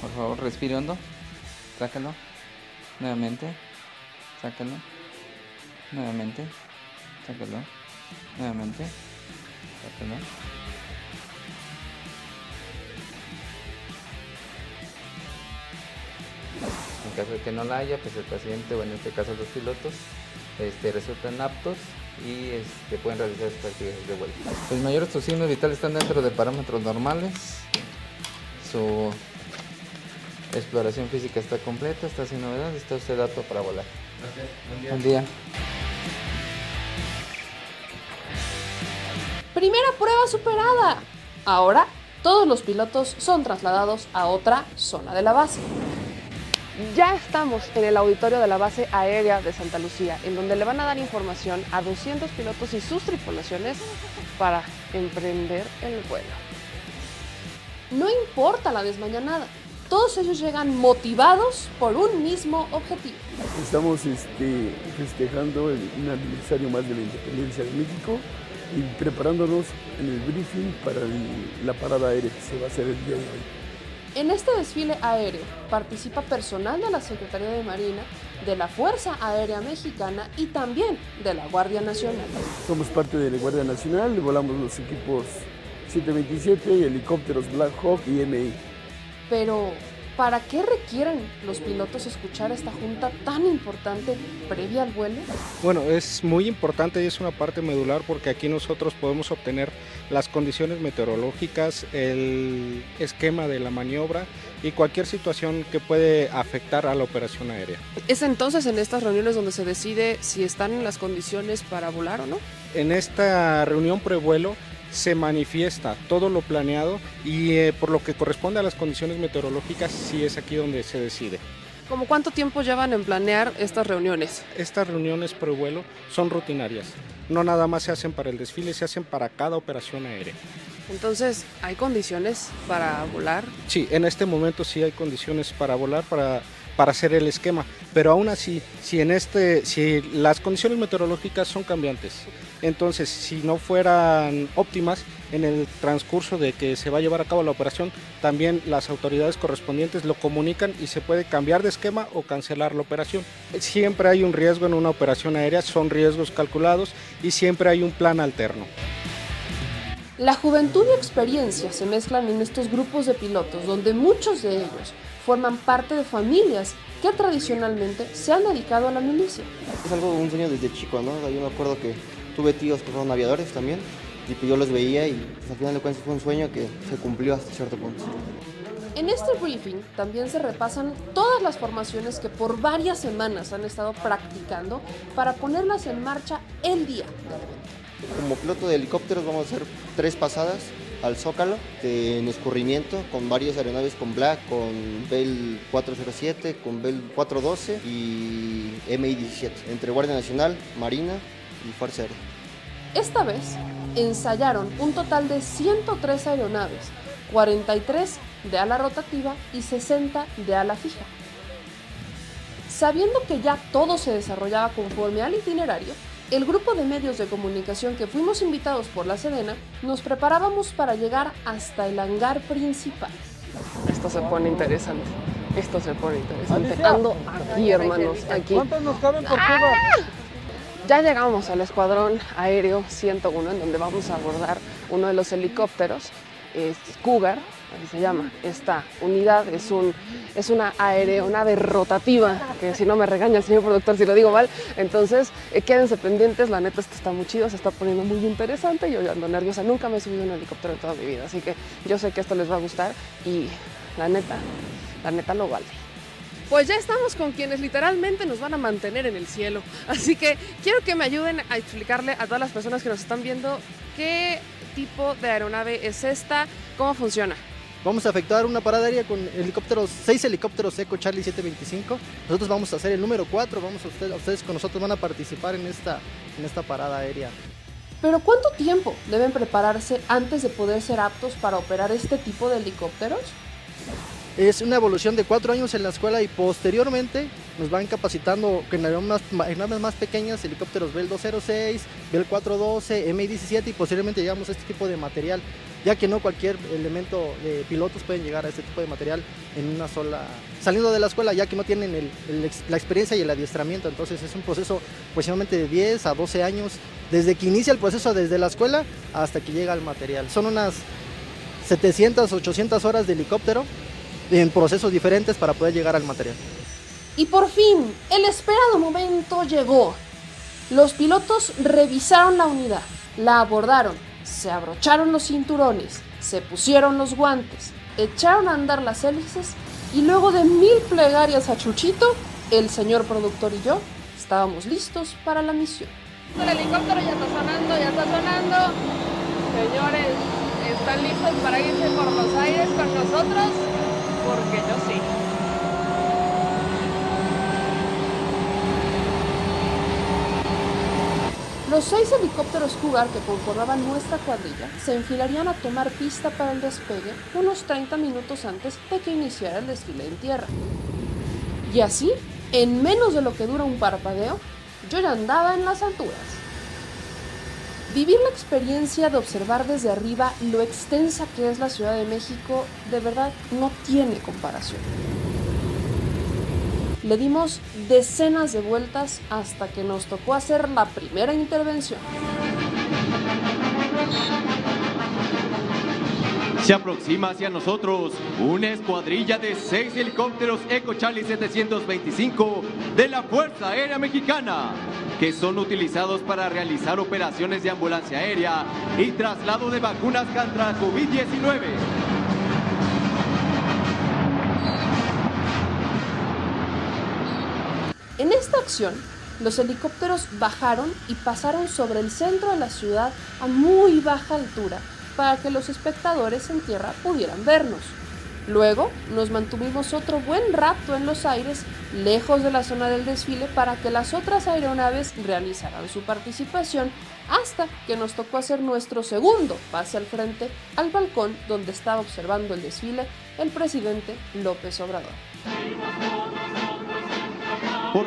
Por favor, respire hondo. Sácalo. Nuevamente. Sácalo. Nuevamente. Sácalo. Nuevamente. Sácalo. En caso de que no la haya, pues el paciente, o en este caso los pilotos, este, resultan aptos y este, pueden realizar sus actividades de vuelo. Los mayores sus signos vitales están dentro de parámetros normales. Su exploración física está completa, está sin novedad, está usted apto para volar. Buen día. Primera prueba superada. Ahora, todos los pilotos son trasladados a otra zona de la base. Ya estamos en el auditorio de la base aérea de Santa Lucía, en donde le van a dar información a 200 pilotos y sus tripulaciones para emprender el vuelo. No importa la desmañanada, todos ellos llegan motivados por un mismo objetivo. Estamos este, festejando el, un aniversario más de la independencia de México y preparándonos en el briefing para la parada aérea que se va a hacer el día de hoy. En este desfile aéreo participa personal de la Secretaría de Marina, de la Fuerza Aérea Mexicana y también de la Guardia Nacional. Somos parte de la Guardia Nacional, volamos los equipos 727 y helicópteros Black Hawk y MI. Pero, ¿para qué requieren los pilotos escuchar esta junta tan importante previa al vuelo? Bueno, es muy importante y es una parte medular porque aquí nosotros podemos obtener las condiciones meteorológicas, el esquema de la maniobra y cualquier situación que puede afectar a la operación aérea. Es entonces en estas reuniones donde se decide si están en las condiciones para volar o no. En esta reunión prevuelo se manifiesta todo lo planeado y eh, por lo que corresponde a las condiciones meteorológicas sí es aquí donde se decide. ¿Cómo cuánto tiempo llevan en planear estas reuniones? Estas reuniones prevuelo son rutinarias. No nada más se hacen para el desfile, se hacen para cada operación aérea. Entonces, ¿hay condiciones para volar? Sí, en este momento sí hay condiciones para volar, para, para hacer el esquema, pero aún así, si, en este, si las condiciones meteorológicas son cambiantes, entonces si no fueran óptimas en el transcurso de que se va a llevar a cabo la operación, también las autoridades correspondientes lo comunican y se puede cambiar de esquema o cancelar la operación. Siempre hay un riesgo en una operación aérea, son riesgos calculados y siempre hay un plan alterno. La juventud y experiencia se mezclan en estos grupos de pilotos donde muchos de ellos forman parte de familias que tradicionalmente se han dedicado a la milicia. Es algo, un sueño desde chico, ¿no? Yo me acuerdo que tuve tíos que fueron aviadores también y pues yo los veía y pues, al final de cuentas fue un sueño que se cumplió hasta cierto punto. En este briefing también se repasan todas las formaciones que por varias semanas han estado practicando para ponerlas en marcha el día del evento. Como piloto de helicópteros vamos a hacer tres pasadas al Zócalo en escurrimiento con varias aeronaves con Black, con Bell 407, con Bell 412 y MI-17 entre Guardia Nacional, Marina y Fuerza Aérea. Esta vez ensayaron un total de 103 aeronaves, 43 de ala rotativa y 60 de ala fija. Sabiendo que ya todo se desarrollaba conforme al itinerario, el grupo de medios de comunicación que fuimos invitados por la Sedena nos preparábamos para llegar hasta el hangar principal. Esto se pone interesante. Esto se pone interesante. Ando aquí, hermanos, aquí. ¿Cuántos nos caben por ¡Ah! Ya llegamos al escuadrón aéreo 101, en donde vamos a abordar uno de los helicópteros, es Cougar, así se llama. Esta unidad es, un, es una aeronave rotativa, que si no me regaña el señor productor si lo digo mal. Entonces, eh, quédense pendientes, la neta esto está muy chido, se está poniendo muy interesante. Yo ando nerviosa, nunca me he subido un helicóptero en toda mi vida, así que yo sé que esto les va a gustar y la neta, la neta lo vale. Pues ya estamos con quienes literalmente nos van a mantener en el cielo. Así que quiero que me ayuden a explicarle a todas las personas que nos están viendo qué tipo de aeronave es esta, cómo funciona. Vamos a efectuar una parada aérea con helicópteros, seis helicópteros Eco Charlie 725. Nosotros vamos a hacer el número 4, vamos a ustedes, ustedes con nosotros van a participar en esta, en esta parada aérea. Pero ¿cuánto tiempo deben prepararse antes de poder ser aptos para operar este tipo de helicópteros? Es una evolución de cuatro años en la escuela y posteriormente nos van capacitando con aeronaves más, aeronaves más pequeñas, helicópteros Bell 206, Bell 412, MI-17 y posteriormente llegamos a este tipo de material, ya que no cualquier elemento de pilotos pueden llegar a este tipo de material en una sola, saliendo de la escuela, ya que no tienen la experiencia y el adiestramiento, entonces es un proceso aproximadamente de 10 a 12 años, desde que inicia el proceso desde la escuela hasta que llega al material. Son unas 700, 800 horas de helicóptero en procesos diferentes para poder llegar al material. Y por fin, el esperado momento llegó. Los pilotos revisaron la unidad, la abordaron, se abrocharon los cinturones, se pusieron los guantes, echaron a andar las hélices y luego de mil plegarias a Chuchito, el señor productor y yo estábamos listos para la misión. El helicóptero ya está sonando, ya está sonando. Señores, ¿están listos para irse por los aires con nosotros? Porque yo sí. Los seis helicópteros Cougar que conformaban nuestra cuadrilla se enfilarían a tomar pista para el despegue unos 30 minutos antes de que iniciara el desfile en tierra. Y así, en menos de lo que dura un parpadeo, yo ya andaba en las alturas. Vivir la experiencia de observar desde arriba lo extensa que es la Ciudad de México de verdad no tiene comparación. Le dimos decenas de vueltas hasta que nos tocó hacer la primera intervención. Se aproxima hacia nosotros una escuadrilla de seis helicópteros Eco Charlie 725 de la Fuerza Aérea Mexicana, que son utilizados para realizar operaciones de ambulancia aérea y traslado de vacunas contra COVID-19. En esta acción, los helicópteros bajaron y pasaron sobre el centro de la ciudad a muy baja altura para que los espectadores en tierra pudieran vernos. Luego nos mantuvimos otro buen rato en los aires, lejos de la zona del desfile, para que las otras aeronaves realizaran su participación hasta que nos tocó hacer nuestro segundo pase al frente al balcón donde estaba observando el desfile el presidente López Obrador.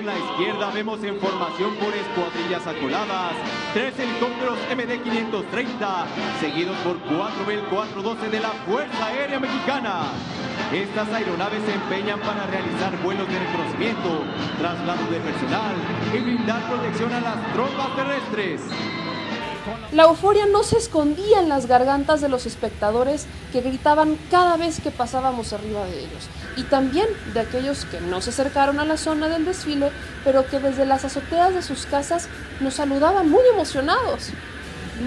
La izquierda vemos en formación por escuadrillas acoladas, tres helicópteros MD-530, seguidos por cuatro Bell 412 de la Fuerza Aérea Mexicana. Estas aeronaves se empeñan para realizar vuelos de reconocimiento, traslado de personal y brindar protección a las tropas terrestres. La euforia no se escondía en las gargantas de los espectadores que gritaban cada vez que pasábamos arriba de ellos, y también de aquellos que no se acercaron a la zona del desfile, pero que desde las azoteas de sus casas nos saludaban muy emocionados.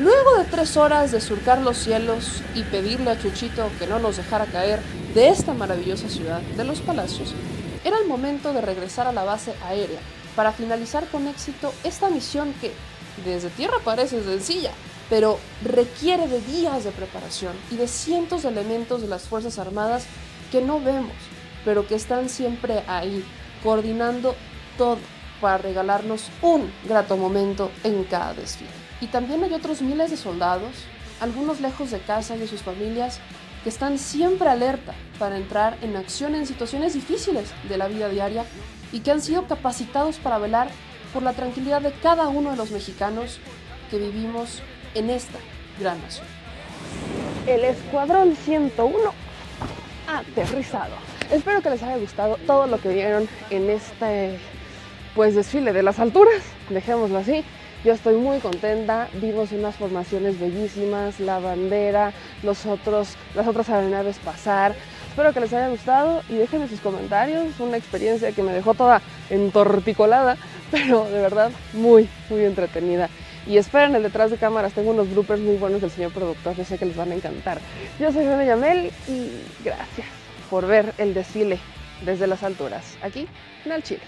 Luego de tres horas de surcar los cielos y pedirle a Chuchito que no nos dejara caer de esta maravillosa ciudad de los palacios, era el momento de regresar a la base aérea para finalizar con éxito esta misión que, desde tierra parece sencilla, pero requiere de días de preparación y de cientos de elementos de las Fuerzas Armadas que no vemos, pero que están siempre ahí, coordinando todo para regalarnos un grato momento en cada desfile. Y también hay otros miles de soldados, algunos lejos de casa y de sus familias, que están siempre alerta para entrar en acción en situaciones difíciles de la vida diaria y que han sido capacitados para velar por la tranquilidad de cada uno de los mexicanos que vivimos en esta gran nación. El Escuadrón 101 aterrizado. Espero que les haya gustado todo lo que vieron en este pues desfile de las alturas, dejémoslo así. Yo estoy muy contenta, vimos unas formaciones bellísimas, la bandera, los otros, las otras aeronaves pasar. Espero que les haya gustado y déjenme sus comentarios, una experiencia que me dejó toda entorticolada, pero de verdad muy, muy entretenida. Y esperen el detrás de cámaras, tengo unos bloopers muy buenos del señor productor, yo sé que les van a encantar. Yo soy Ana Yamel y gracias por ver el desfile desde las alturas, aquí en el Chile.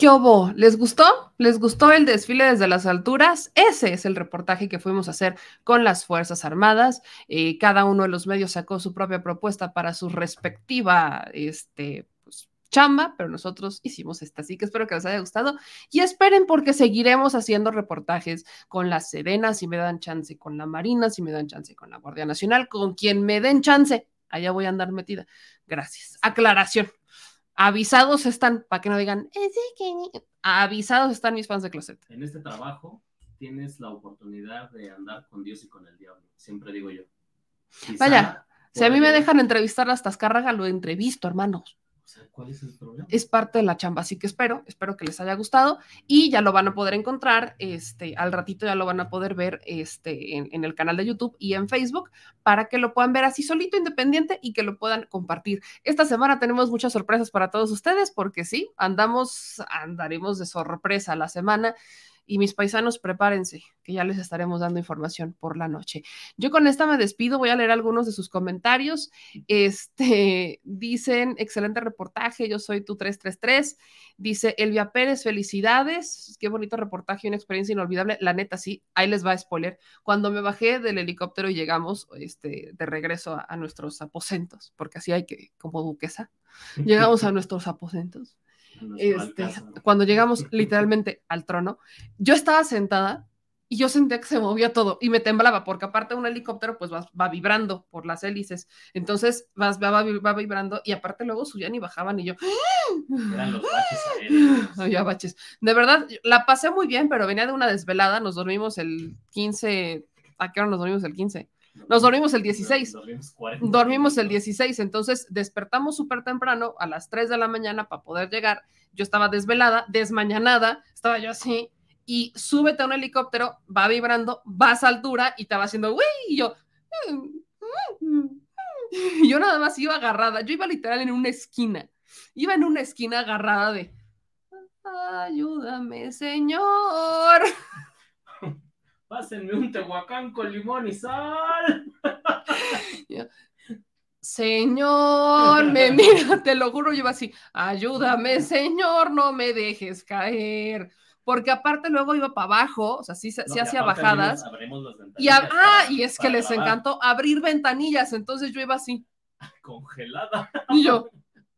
¿Qué hubo? ¿Les gustó? ¿Les gustó el desfile desde las alturas? Ese es el reportaje que fuimos a hacer con las Fuerzas Armadas. Eh, cada uno de los medios sacó su propia propuesta para su respectiva este, pues, chamba, pero nosotros hicimos esta, así que espero que les haya gustado y esperen porque seguiremos haciendo reportajes con la Sedena si me dan chance, con la Marina si me dan chance, con la Guardia Nacional, con quien me den chance. Allá voy a andar metida. Gracias. Aclaración avisados están, para que no digan, avisados están mis fans de Closet. En este trabajo tienes la oportunidad de andar con Dios y con el diablo, siempre digo yo. Vaya, si a mí me dejan entrevistar las Tascárraga, lo entrevisto, hermanos. ¿Cuál es el problema? Es parte de la chamba, así que espero, espero que les haya gustado y ya lo van a poder encontrar, este, al ratito ya lo van a poder ver este, en, en, el canal de YouTube y en Facebook para que lo puedan ver así solito, independiente y que lo puedan compartir. Esta semana tenemos muchas sorpresas para todos ustedes porque sí, andamos, andaremos de sorpresa la semana y mis paisanos, prepárense, que ya les estaremos dando información por la noche. Yo con esta me despido, voy a leer algunos de sus comentarios. Este, dicen, excelente reportaje, yo soy tu 333. Dice Elvia Pérez, felicidades, qué bonito reportaje, una experiencia inolvidable. La neta, sí, ahí les va a spoiler. Cuando me bajé del helicóptero y llegamos este, de regreso a, a nuestros aposentos, porque así hay que, como duquesa, llegamos a nuestros aposentos. Este, cuando llegamos literalmente al trono, yo estaba sentada y yo sentía que se movía todo y me temblaba, porque aparte un helicóptero pues va, va vibrando por las hélices, entonces va, va, va, vibrando y aparte luego subían y bajaban y yo... Eran los baches aéreos. Había baches. De verdad, la pasé muy bien, pero venía de una desvelada, nos dormimos el 15, ¿a qué hora nos dormimos el 15? Nos dormimos el 16. Dormimos, dormimos el 16, entonces despertamos súper temprano a las 3 de la mañana para poder llegar. Yo estaba desvelada, desmañanada, estaba yo así, y súbete a un helicóptero, va vibrando, vas a altura y te va haciendo, uy, y yo, y yo nada más iba agarrada, yo iba literal en una esquina, iba en una esquina agarrada de, ayúdame, señor. Pásenme un tehuacán con limón y sal. Señor, me mira, te lo juro, yo iba así, ayúdame, señor, no me dejes caer. Porque aparte luego iba para abajo, o sea, sí, No, hacía bajadas. abrimos- abrimos las Y, ah, y es que les encantó abrir ventanillas, entonces yo iba así. Congelada. Y yo,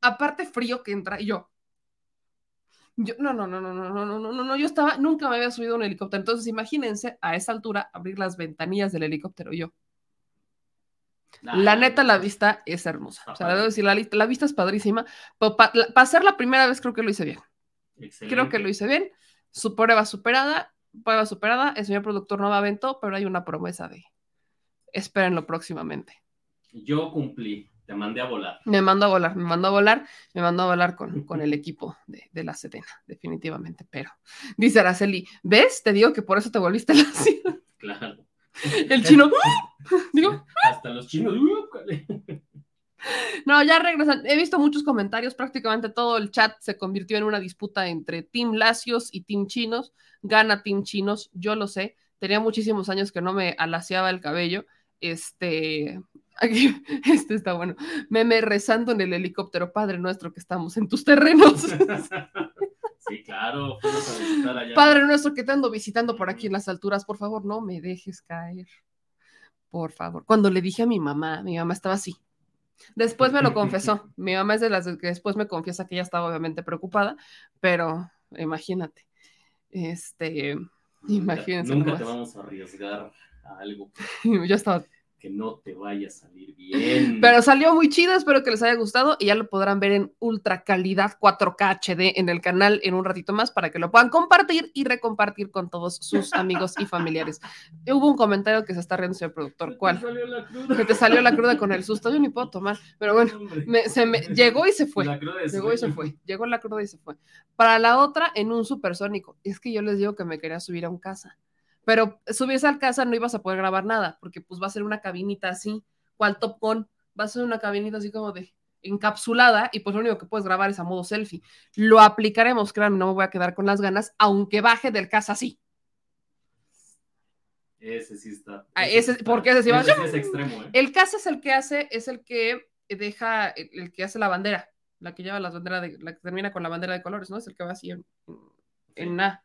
aparte frío que entra, y yo. Yo, no, no, no, no, no, no, no, no, no, yo estaba, nunca me había subido a un helicóptero. Entonces, imagínense a esa altura abrir las ventanillas del helicóptero. Yo, la neta, la vista es hermosa. O sea, debo decir, la, vista es padrísima. Para ser la primera vez, creo que lo hice bien. Creo que lo hice bien. Su prueba superada, prueba superada. El señor productor no me aventó, pero hay una promesa de espérenlo próximamente. Yo cumplí, te mandé a volar. Me mandó a volar, me mandó a volar, me mandó a volar con, con el equipo de, de la Sedena, definitivamente. Pero, dice Araceli, ¿ves? Te digo que por eso te volviste la Claro. El chino, digo, Hasta los chinos. ¡úcale! no, ya regresan. He visto muchos comentarios, prácticamente todo el chat se convirtió en una disputa entre Team Lacios y Team Chinos. Gana Team Chinos, yo lo sé. Tenía muchísimos años que no me alaciaba el cabello. Este, aquí, este está bueno. Meme rezando en el helicóptero, Padre nuestro que estamos en tus terrenos. Sí, claro. Fuimos a visitar allá. Padre nuestro que te ando visitando por aquí en las alturas, por favor, no me dejes caer. Por favor. Cuando le dije a mi mamá, mi mamá estaba así. Después me lo confesó. Mi mamá es de las que después me confiesa que ella estaba obviamente preocupada, pero imagínate. Este, imagínense. Nunca nomás. te vamos a arriesgar a algo Yo estaba que no te vaya a salir bien. Pero salió muy chido, espero que les haya gustado y ya lo podrán ver en ultra calidad 4K HD en el canal en un ratito más para que lo puedan compartir y recompartir con todos sus amigos y familiares. Hubo un comentario que se está riendo, señor productor. ¿Cuál? salió la cruda. Que te salió la cruda con el susto. Yo ni puedo tomar, pero bueno, me- se me, llegó y se fue. La cruda Llegó y se fue. Llegó la cruda y se fue. Para la otra, en un supersónico. Es que yo les digo que me quería subir a un casa. Pero subirse al casa no ibas a poder grabar nada, porque pues va a ser una cabinita así, cual Top Gun, va a ser una cabinita así como de encapsulada y pues lo único que puedes grabar es a modo selfie. Lo aplicaremos, créanme, no me voy a quedar con las ganas, aunque baje del casa así. Ese sí está. Ah, ese- está- porque ese sí va- ese es extremo, ¿eh? El casa es el que hace, es el que deja, el, el que hace la bandera, la que lleva las banderas, de, la que termina con la bandera de colores, ¿no? Es el que va así en, en A,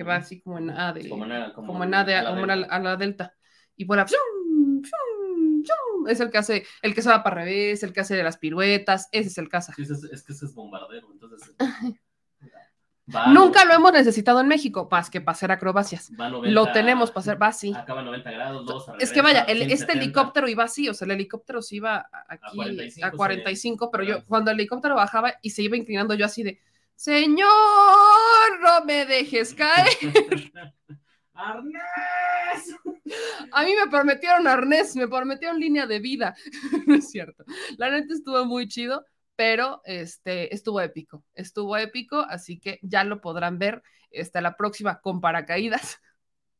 que va así como en A de, Como en A, como como en A de, a la como en a, delta. a la delta. Y por la, ¡fium! ¡fium! ¡fium! es el que hace, el que se va para revés, el que hace las piruetas, ese es el. Sí, ese es, es que ese es bombardero, entonces. Va, Nunca lo hemos necesitado en México, más que para hacer acrobacias. Va 90 lo tenemos para hacer, va así. Acaba a 90 grados, luego se Es que vaya, regresa, el- 15, este 70. helicóptero iba así, o sea, el helicóptero se iba a- aquí a 45, 45 pero yo cuando el helicóptero bajaba y se iba inclinando yo así de, Señor, no me dejes caer. ¡Arnés! A mí me prometieron arnés, me prometieron línea de vida. no es cierto. La neta estuvo muy chido, pero este, estuvo épico. Estuvo épico, así que ya lo podrán ver. Hasta la próxima con paracaídas.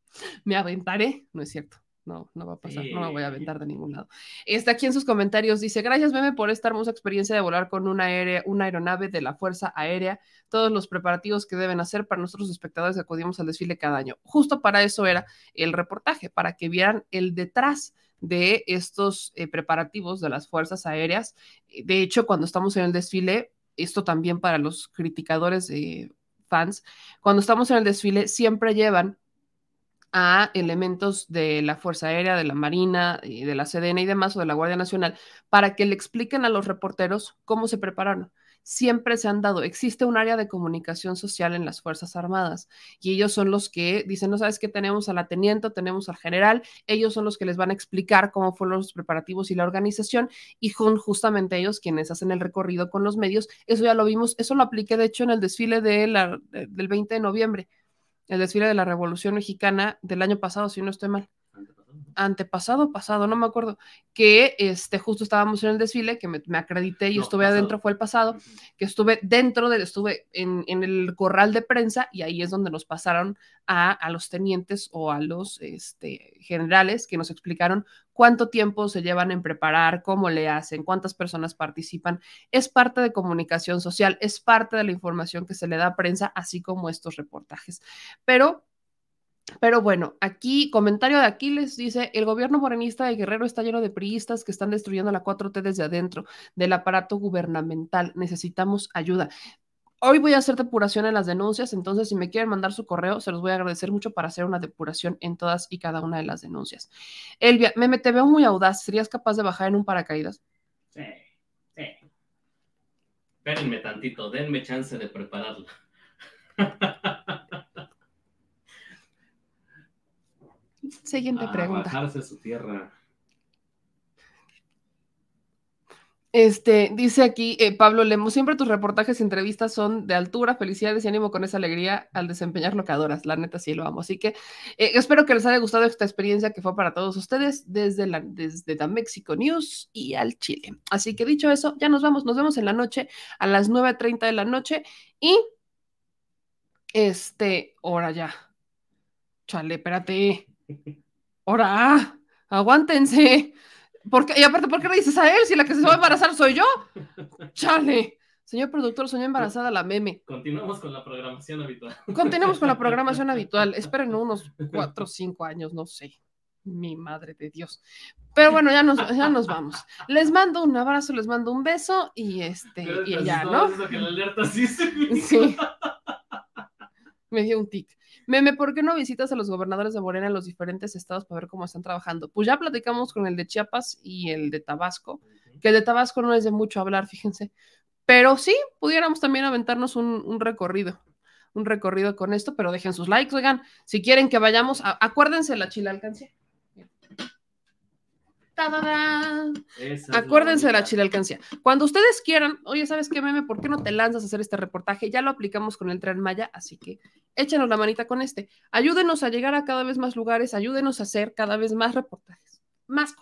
Me aventaré, no es cierto. No, no va a pasar, no me voy a aventar de ningún lado. Está aquí en sus comentarios, dice, gracias Meme por esta hermosa experiencia de volar con una, aérea, una aeronave de la Fuerza Aérea, todos los preparativos que deben hacer para nosotros espectadores que acudimos al desfile cada año. Justo para eso era el reportaje, para que vieran el detrás de estos eh, preparativos de las Fuerzas Aéreas. De hecho, cuando estamos en el desfile, esto también para los criticadores de fans, cuando estamos en el desfile siempre llevan a elementos de la Fuerza Aérea, de la Marina, y de la CDN y demás, o de la Guardia Nacional, para que le expliquen a los reporteros cómo se prepararon. Siempre se han dado, existe un área de comunicación social en las Fuerzas Armadas y ellos son los que dicen, no sabes qué, tenemos a la teniente, tenemos al general, ellos son los que les van a explicar cómo fueron los preparativos y la organización y son justamente ellos quienes hacen el recorrido con los medios. Eso ya lo vimos, eso lo apliqué de hecho en el desfile del 20 de noviembre el desfile de la Revolución Mexicana del año pasado, si no estoy mal. Antepasado, pasado, no me acuerdo, que este, justo estábamos en el desfile, que me, me acredité y No, estuve pasado. adentro, fue el pasado, que estuve dentro del, estuve en, en el corral de prensa y ahí es donde nos pasaron a, a los tenientes o a los este, generales que nos explicaron cuánto tiempo se llevan en preparar, cómo le hacen, cuántas personas participan. Es parte de comunicación social, es parte de la información que se le da a prensa, así como estos reportajes. Pero pero bueno, aquí, comentario de Aquiles dice: el gobierno morenista de Guerrero está lleno de priistas que están destruyendo la 4T desde adentro del aparato gubernamental. Necesitamos ayuda. Hoy voy a hacer depuración en las denuncias, entonces si me quieren mandar su correo, se los voy a agradecer mucho para hacer una depuración en todas y cada una de las denuncias. Elvia, Meme, te veo muy audaz. ¿Serías capaz de bajar en un paracaídas? Sí, sí. Espérenme tantito, denme chance de prepararla. Siguiente a pregunta. bajarse a su tierra. Este, dice aquí eh, Pablo Lemos, siempre tus reportajes y entrevistas son de altura, felicidades y ánimo con esa alegría al desempeñar lo que adoras. La neta sí lo amo. Así que eh, espero que les haya gustado esta experiencia que fue para todos ustedes desde la desde The Mexico News y al Chile. Así que dicho eso, ya nos vamos, nos vemos en la noche a las 9.30 de la noche y este, ahora ya. Chale, espérate. Ahora, aguántense. ¿Por qué? Y aparte, ¿por qué le dices a él si la que se va a embarazar soy yo? Chale. Señor productor, soñó embarazada la meme. Continuamos con la programación habitual. Continuemos con la programación habitual. Esperen unos cuatro o cinco años, no sé. Mi madre de Dios. Pero bueno, ya nos, ya nos vamos. Les mando un abrazo, les mando un beso y este, Pero y ya, ¿no? eso que la alerta sí se Sí. Me dio un tic. Meme, ¿por qué no visitas a los gobernadores de Morena en los diferentes estados para ver cómo están trabajando? Pues ya platicamos con el de Chiapas y el de Tabasco, que el de Tabasco no es de mucho hablar, fíjense. Pero sí, pudiéramos también aventarnos un, un recorrido. un recorrido con esto, pero dejen sus likes, oigan, si quieren que vayamos, a, acuérdense la chile alcancía. Acuérdense de la chile alcancía. Cuando ustedes quieran, oye, ¿sabes qué, meme? ¿Por qué no te lanzas a hacer este reportaje? Ya lo aplicamos con el tren Maya, así que échenos la manita con este. Ayúdenos a llegar a cada vez más lugares, ayúdenos a hacer cada vez más reportajes, más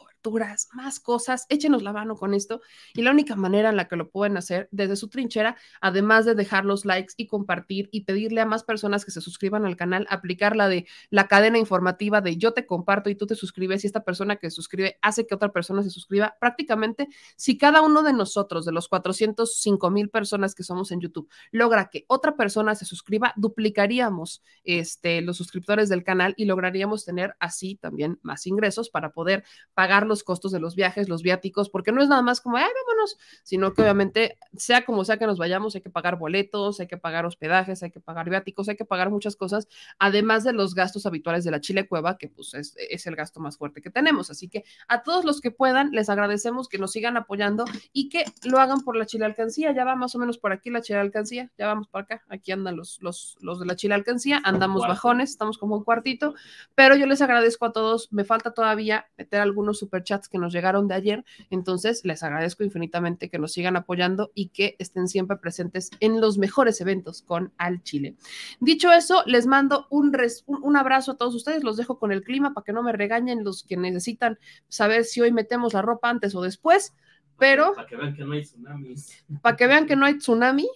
más cosas. Échenos la mano con esto. Y la única manera en la que lo pueden hacer desde su trinchera, además de dejar los likes y compartir y pedirle a más personas que se suscriban al canal, aplicar la de la cadena informativa de yo te comparto y tú te suscribes y esta persona que suscribe hace que otra persona se suscriba. Prácticamente, si cada uno de nosotros, de los 405 mil personas que somos en YouTube, logra que otra persona se suscriba, duplicaríamos este, los suscriptores del canal y lograríamos tener así también más ingresos para poder pagar los costos de los viajes, los viáticos, porque no es nada más como, ay, vámonos, sino que obviamente, sea como sea que nos vayamos, hay que pagar boletos, hay que pagar hospedajes, hay que pagar viáticos, hay que pagar muchas cosas, además de los gastos habituales de la Chile Cueva, que pues es, es el gasto más fuerte que tenemos. Así que a todos los que puedan, les agradecemos que nos sigan apoyando y que lo hagan por la Chile Alcancía. Ya va más o menos por aquí la Chile Alcancía, ya vamos por acá, aquí andan los, los, los de la Chile Alcancía, andamos bajones, estamos como un cuartito, pero yo les agradezco a todos, me falta todavía meter algunos super chats que nos llegaron de ayer. Entonces, les agradezco infinitamente que nos sigan apoyando y que estén siempre presentes en los mejores eventos con Al Chile. Dicho eso, les mando un, un abrazo a todos ustedes. Los dejo con el clima para que no me regañen los que necesitan saber si hoy metemos la ropa antes o después. Pero. Para que vean que no hay tsunamis. Para que vean que no hay tsunami,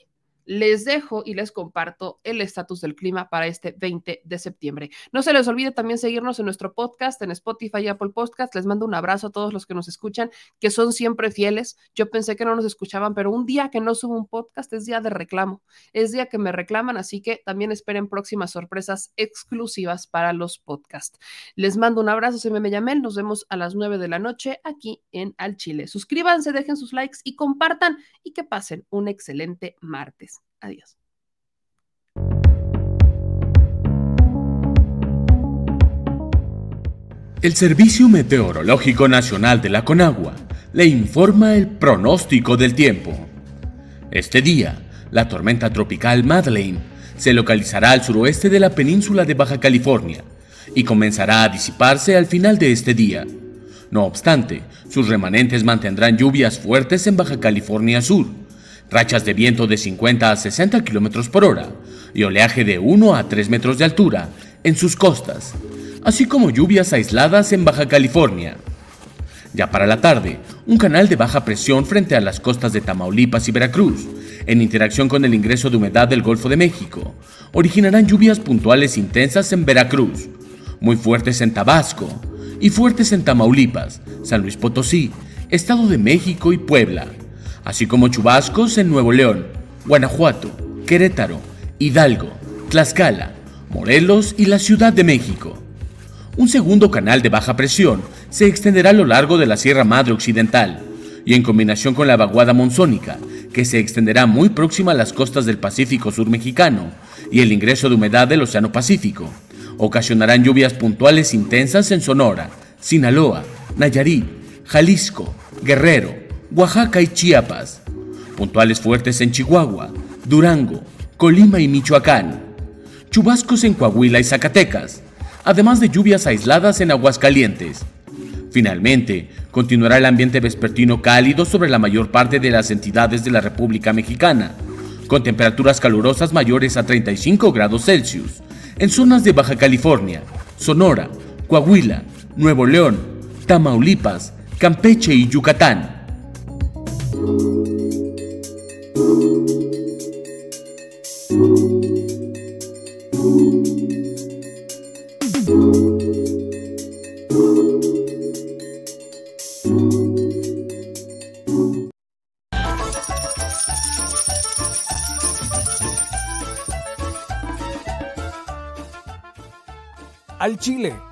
les dejo y les comparto el estatus del clima para este 20 de septiembre. No se les olvide también seguirnos en nuestro podcast, en Spotify y Apple Podcast. Les mando un abrazo a todos los que nos escuchan, que son siempre fieles. Yo pensé que no nos escuchaban, pero un día que no subo un podcast es día de reclamo, es día que me reclaman, así que también esperen próximas sorpresas exclusivas para los podcasts. Les mando un abrazo, se me Yamel, nos vemos a las 9 de la noche aquí en Al Chile. Suscríbanse, dejen sus likes y compartan y que pasen un excelente martes. Adiós. El Servicio Meteorológico Nacional de la Conagua le informa el pronóstico del tiempo. Este día, la tormenta tropical Madeleine se localizará al suroeste de la península de Baja California y comenzará a disiparse al final de este día. No obstante, sus remanentes mantendrán lluvias fuertes en Baja California Sur, rachas de viento de 50 a 60 km por hora y oleaje de 1 a 3 metros de altura en sus costas, así como lluvias aisladas en Baja California. Ya para la tarde, un canal de baja presión frente a las costas de Tamaulipas y Veracruz, en interacción con el ingreso de humedad del Golfo de México, originarán lluvias puntuales intensas en Veracruz, muy fuertes en Tabasco y fuertes en Tamaulipas, San Luis Potosí, Estado de México y Puebla así como chubascos en Nuevo León, Guanajuato, Querétaro, Hidalgo, Tlaxcala, Morelos y la Ciudad de México. Un segundo canal de baja presión se extenderá a lo largo de la Sierra Madre Occidental y en combinación con la vaguada monzónica, que se extenderá muy próxima a las costas del Pacífico Sur mexicano y el ingreso de humedad del Océano Pacífico, ocasionarán lluvias puntuales intensas en Sonora, Sinaloa, Nayarit, Jalisco, Guerrero, Oaxaca y Chiapas, puntuales fuertes en Chihuahua, Durango, Colima y Michoacán, chubascos en Coahuila y Zacatecas, además de lluvias aisladas en Aguascalientes. Finalmente, continuará el ambiente vespertino cálido sobre la mayor parte de las entidades de la República Mexicana, con temperaturas calurosas mayores a 35 grados Celsius, en zonas de Baja California, Sonora, Coahuila, Nuevo León, Tamaulipas, Campeche y Yucatán. Al Chile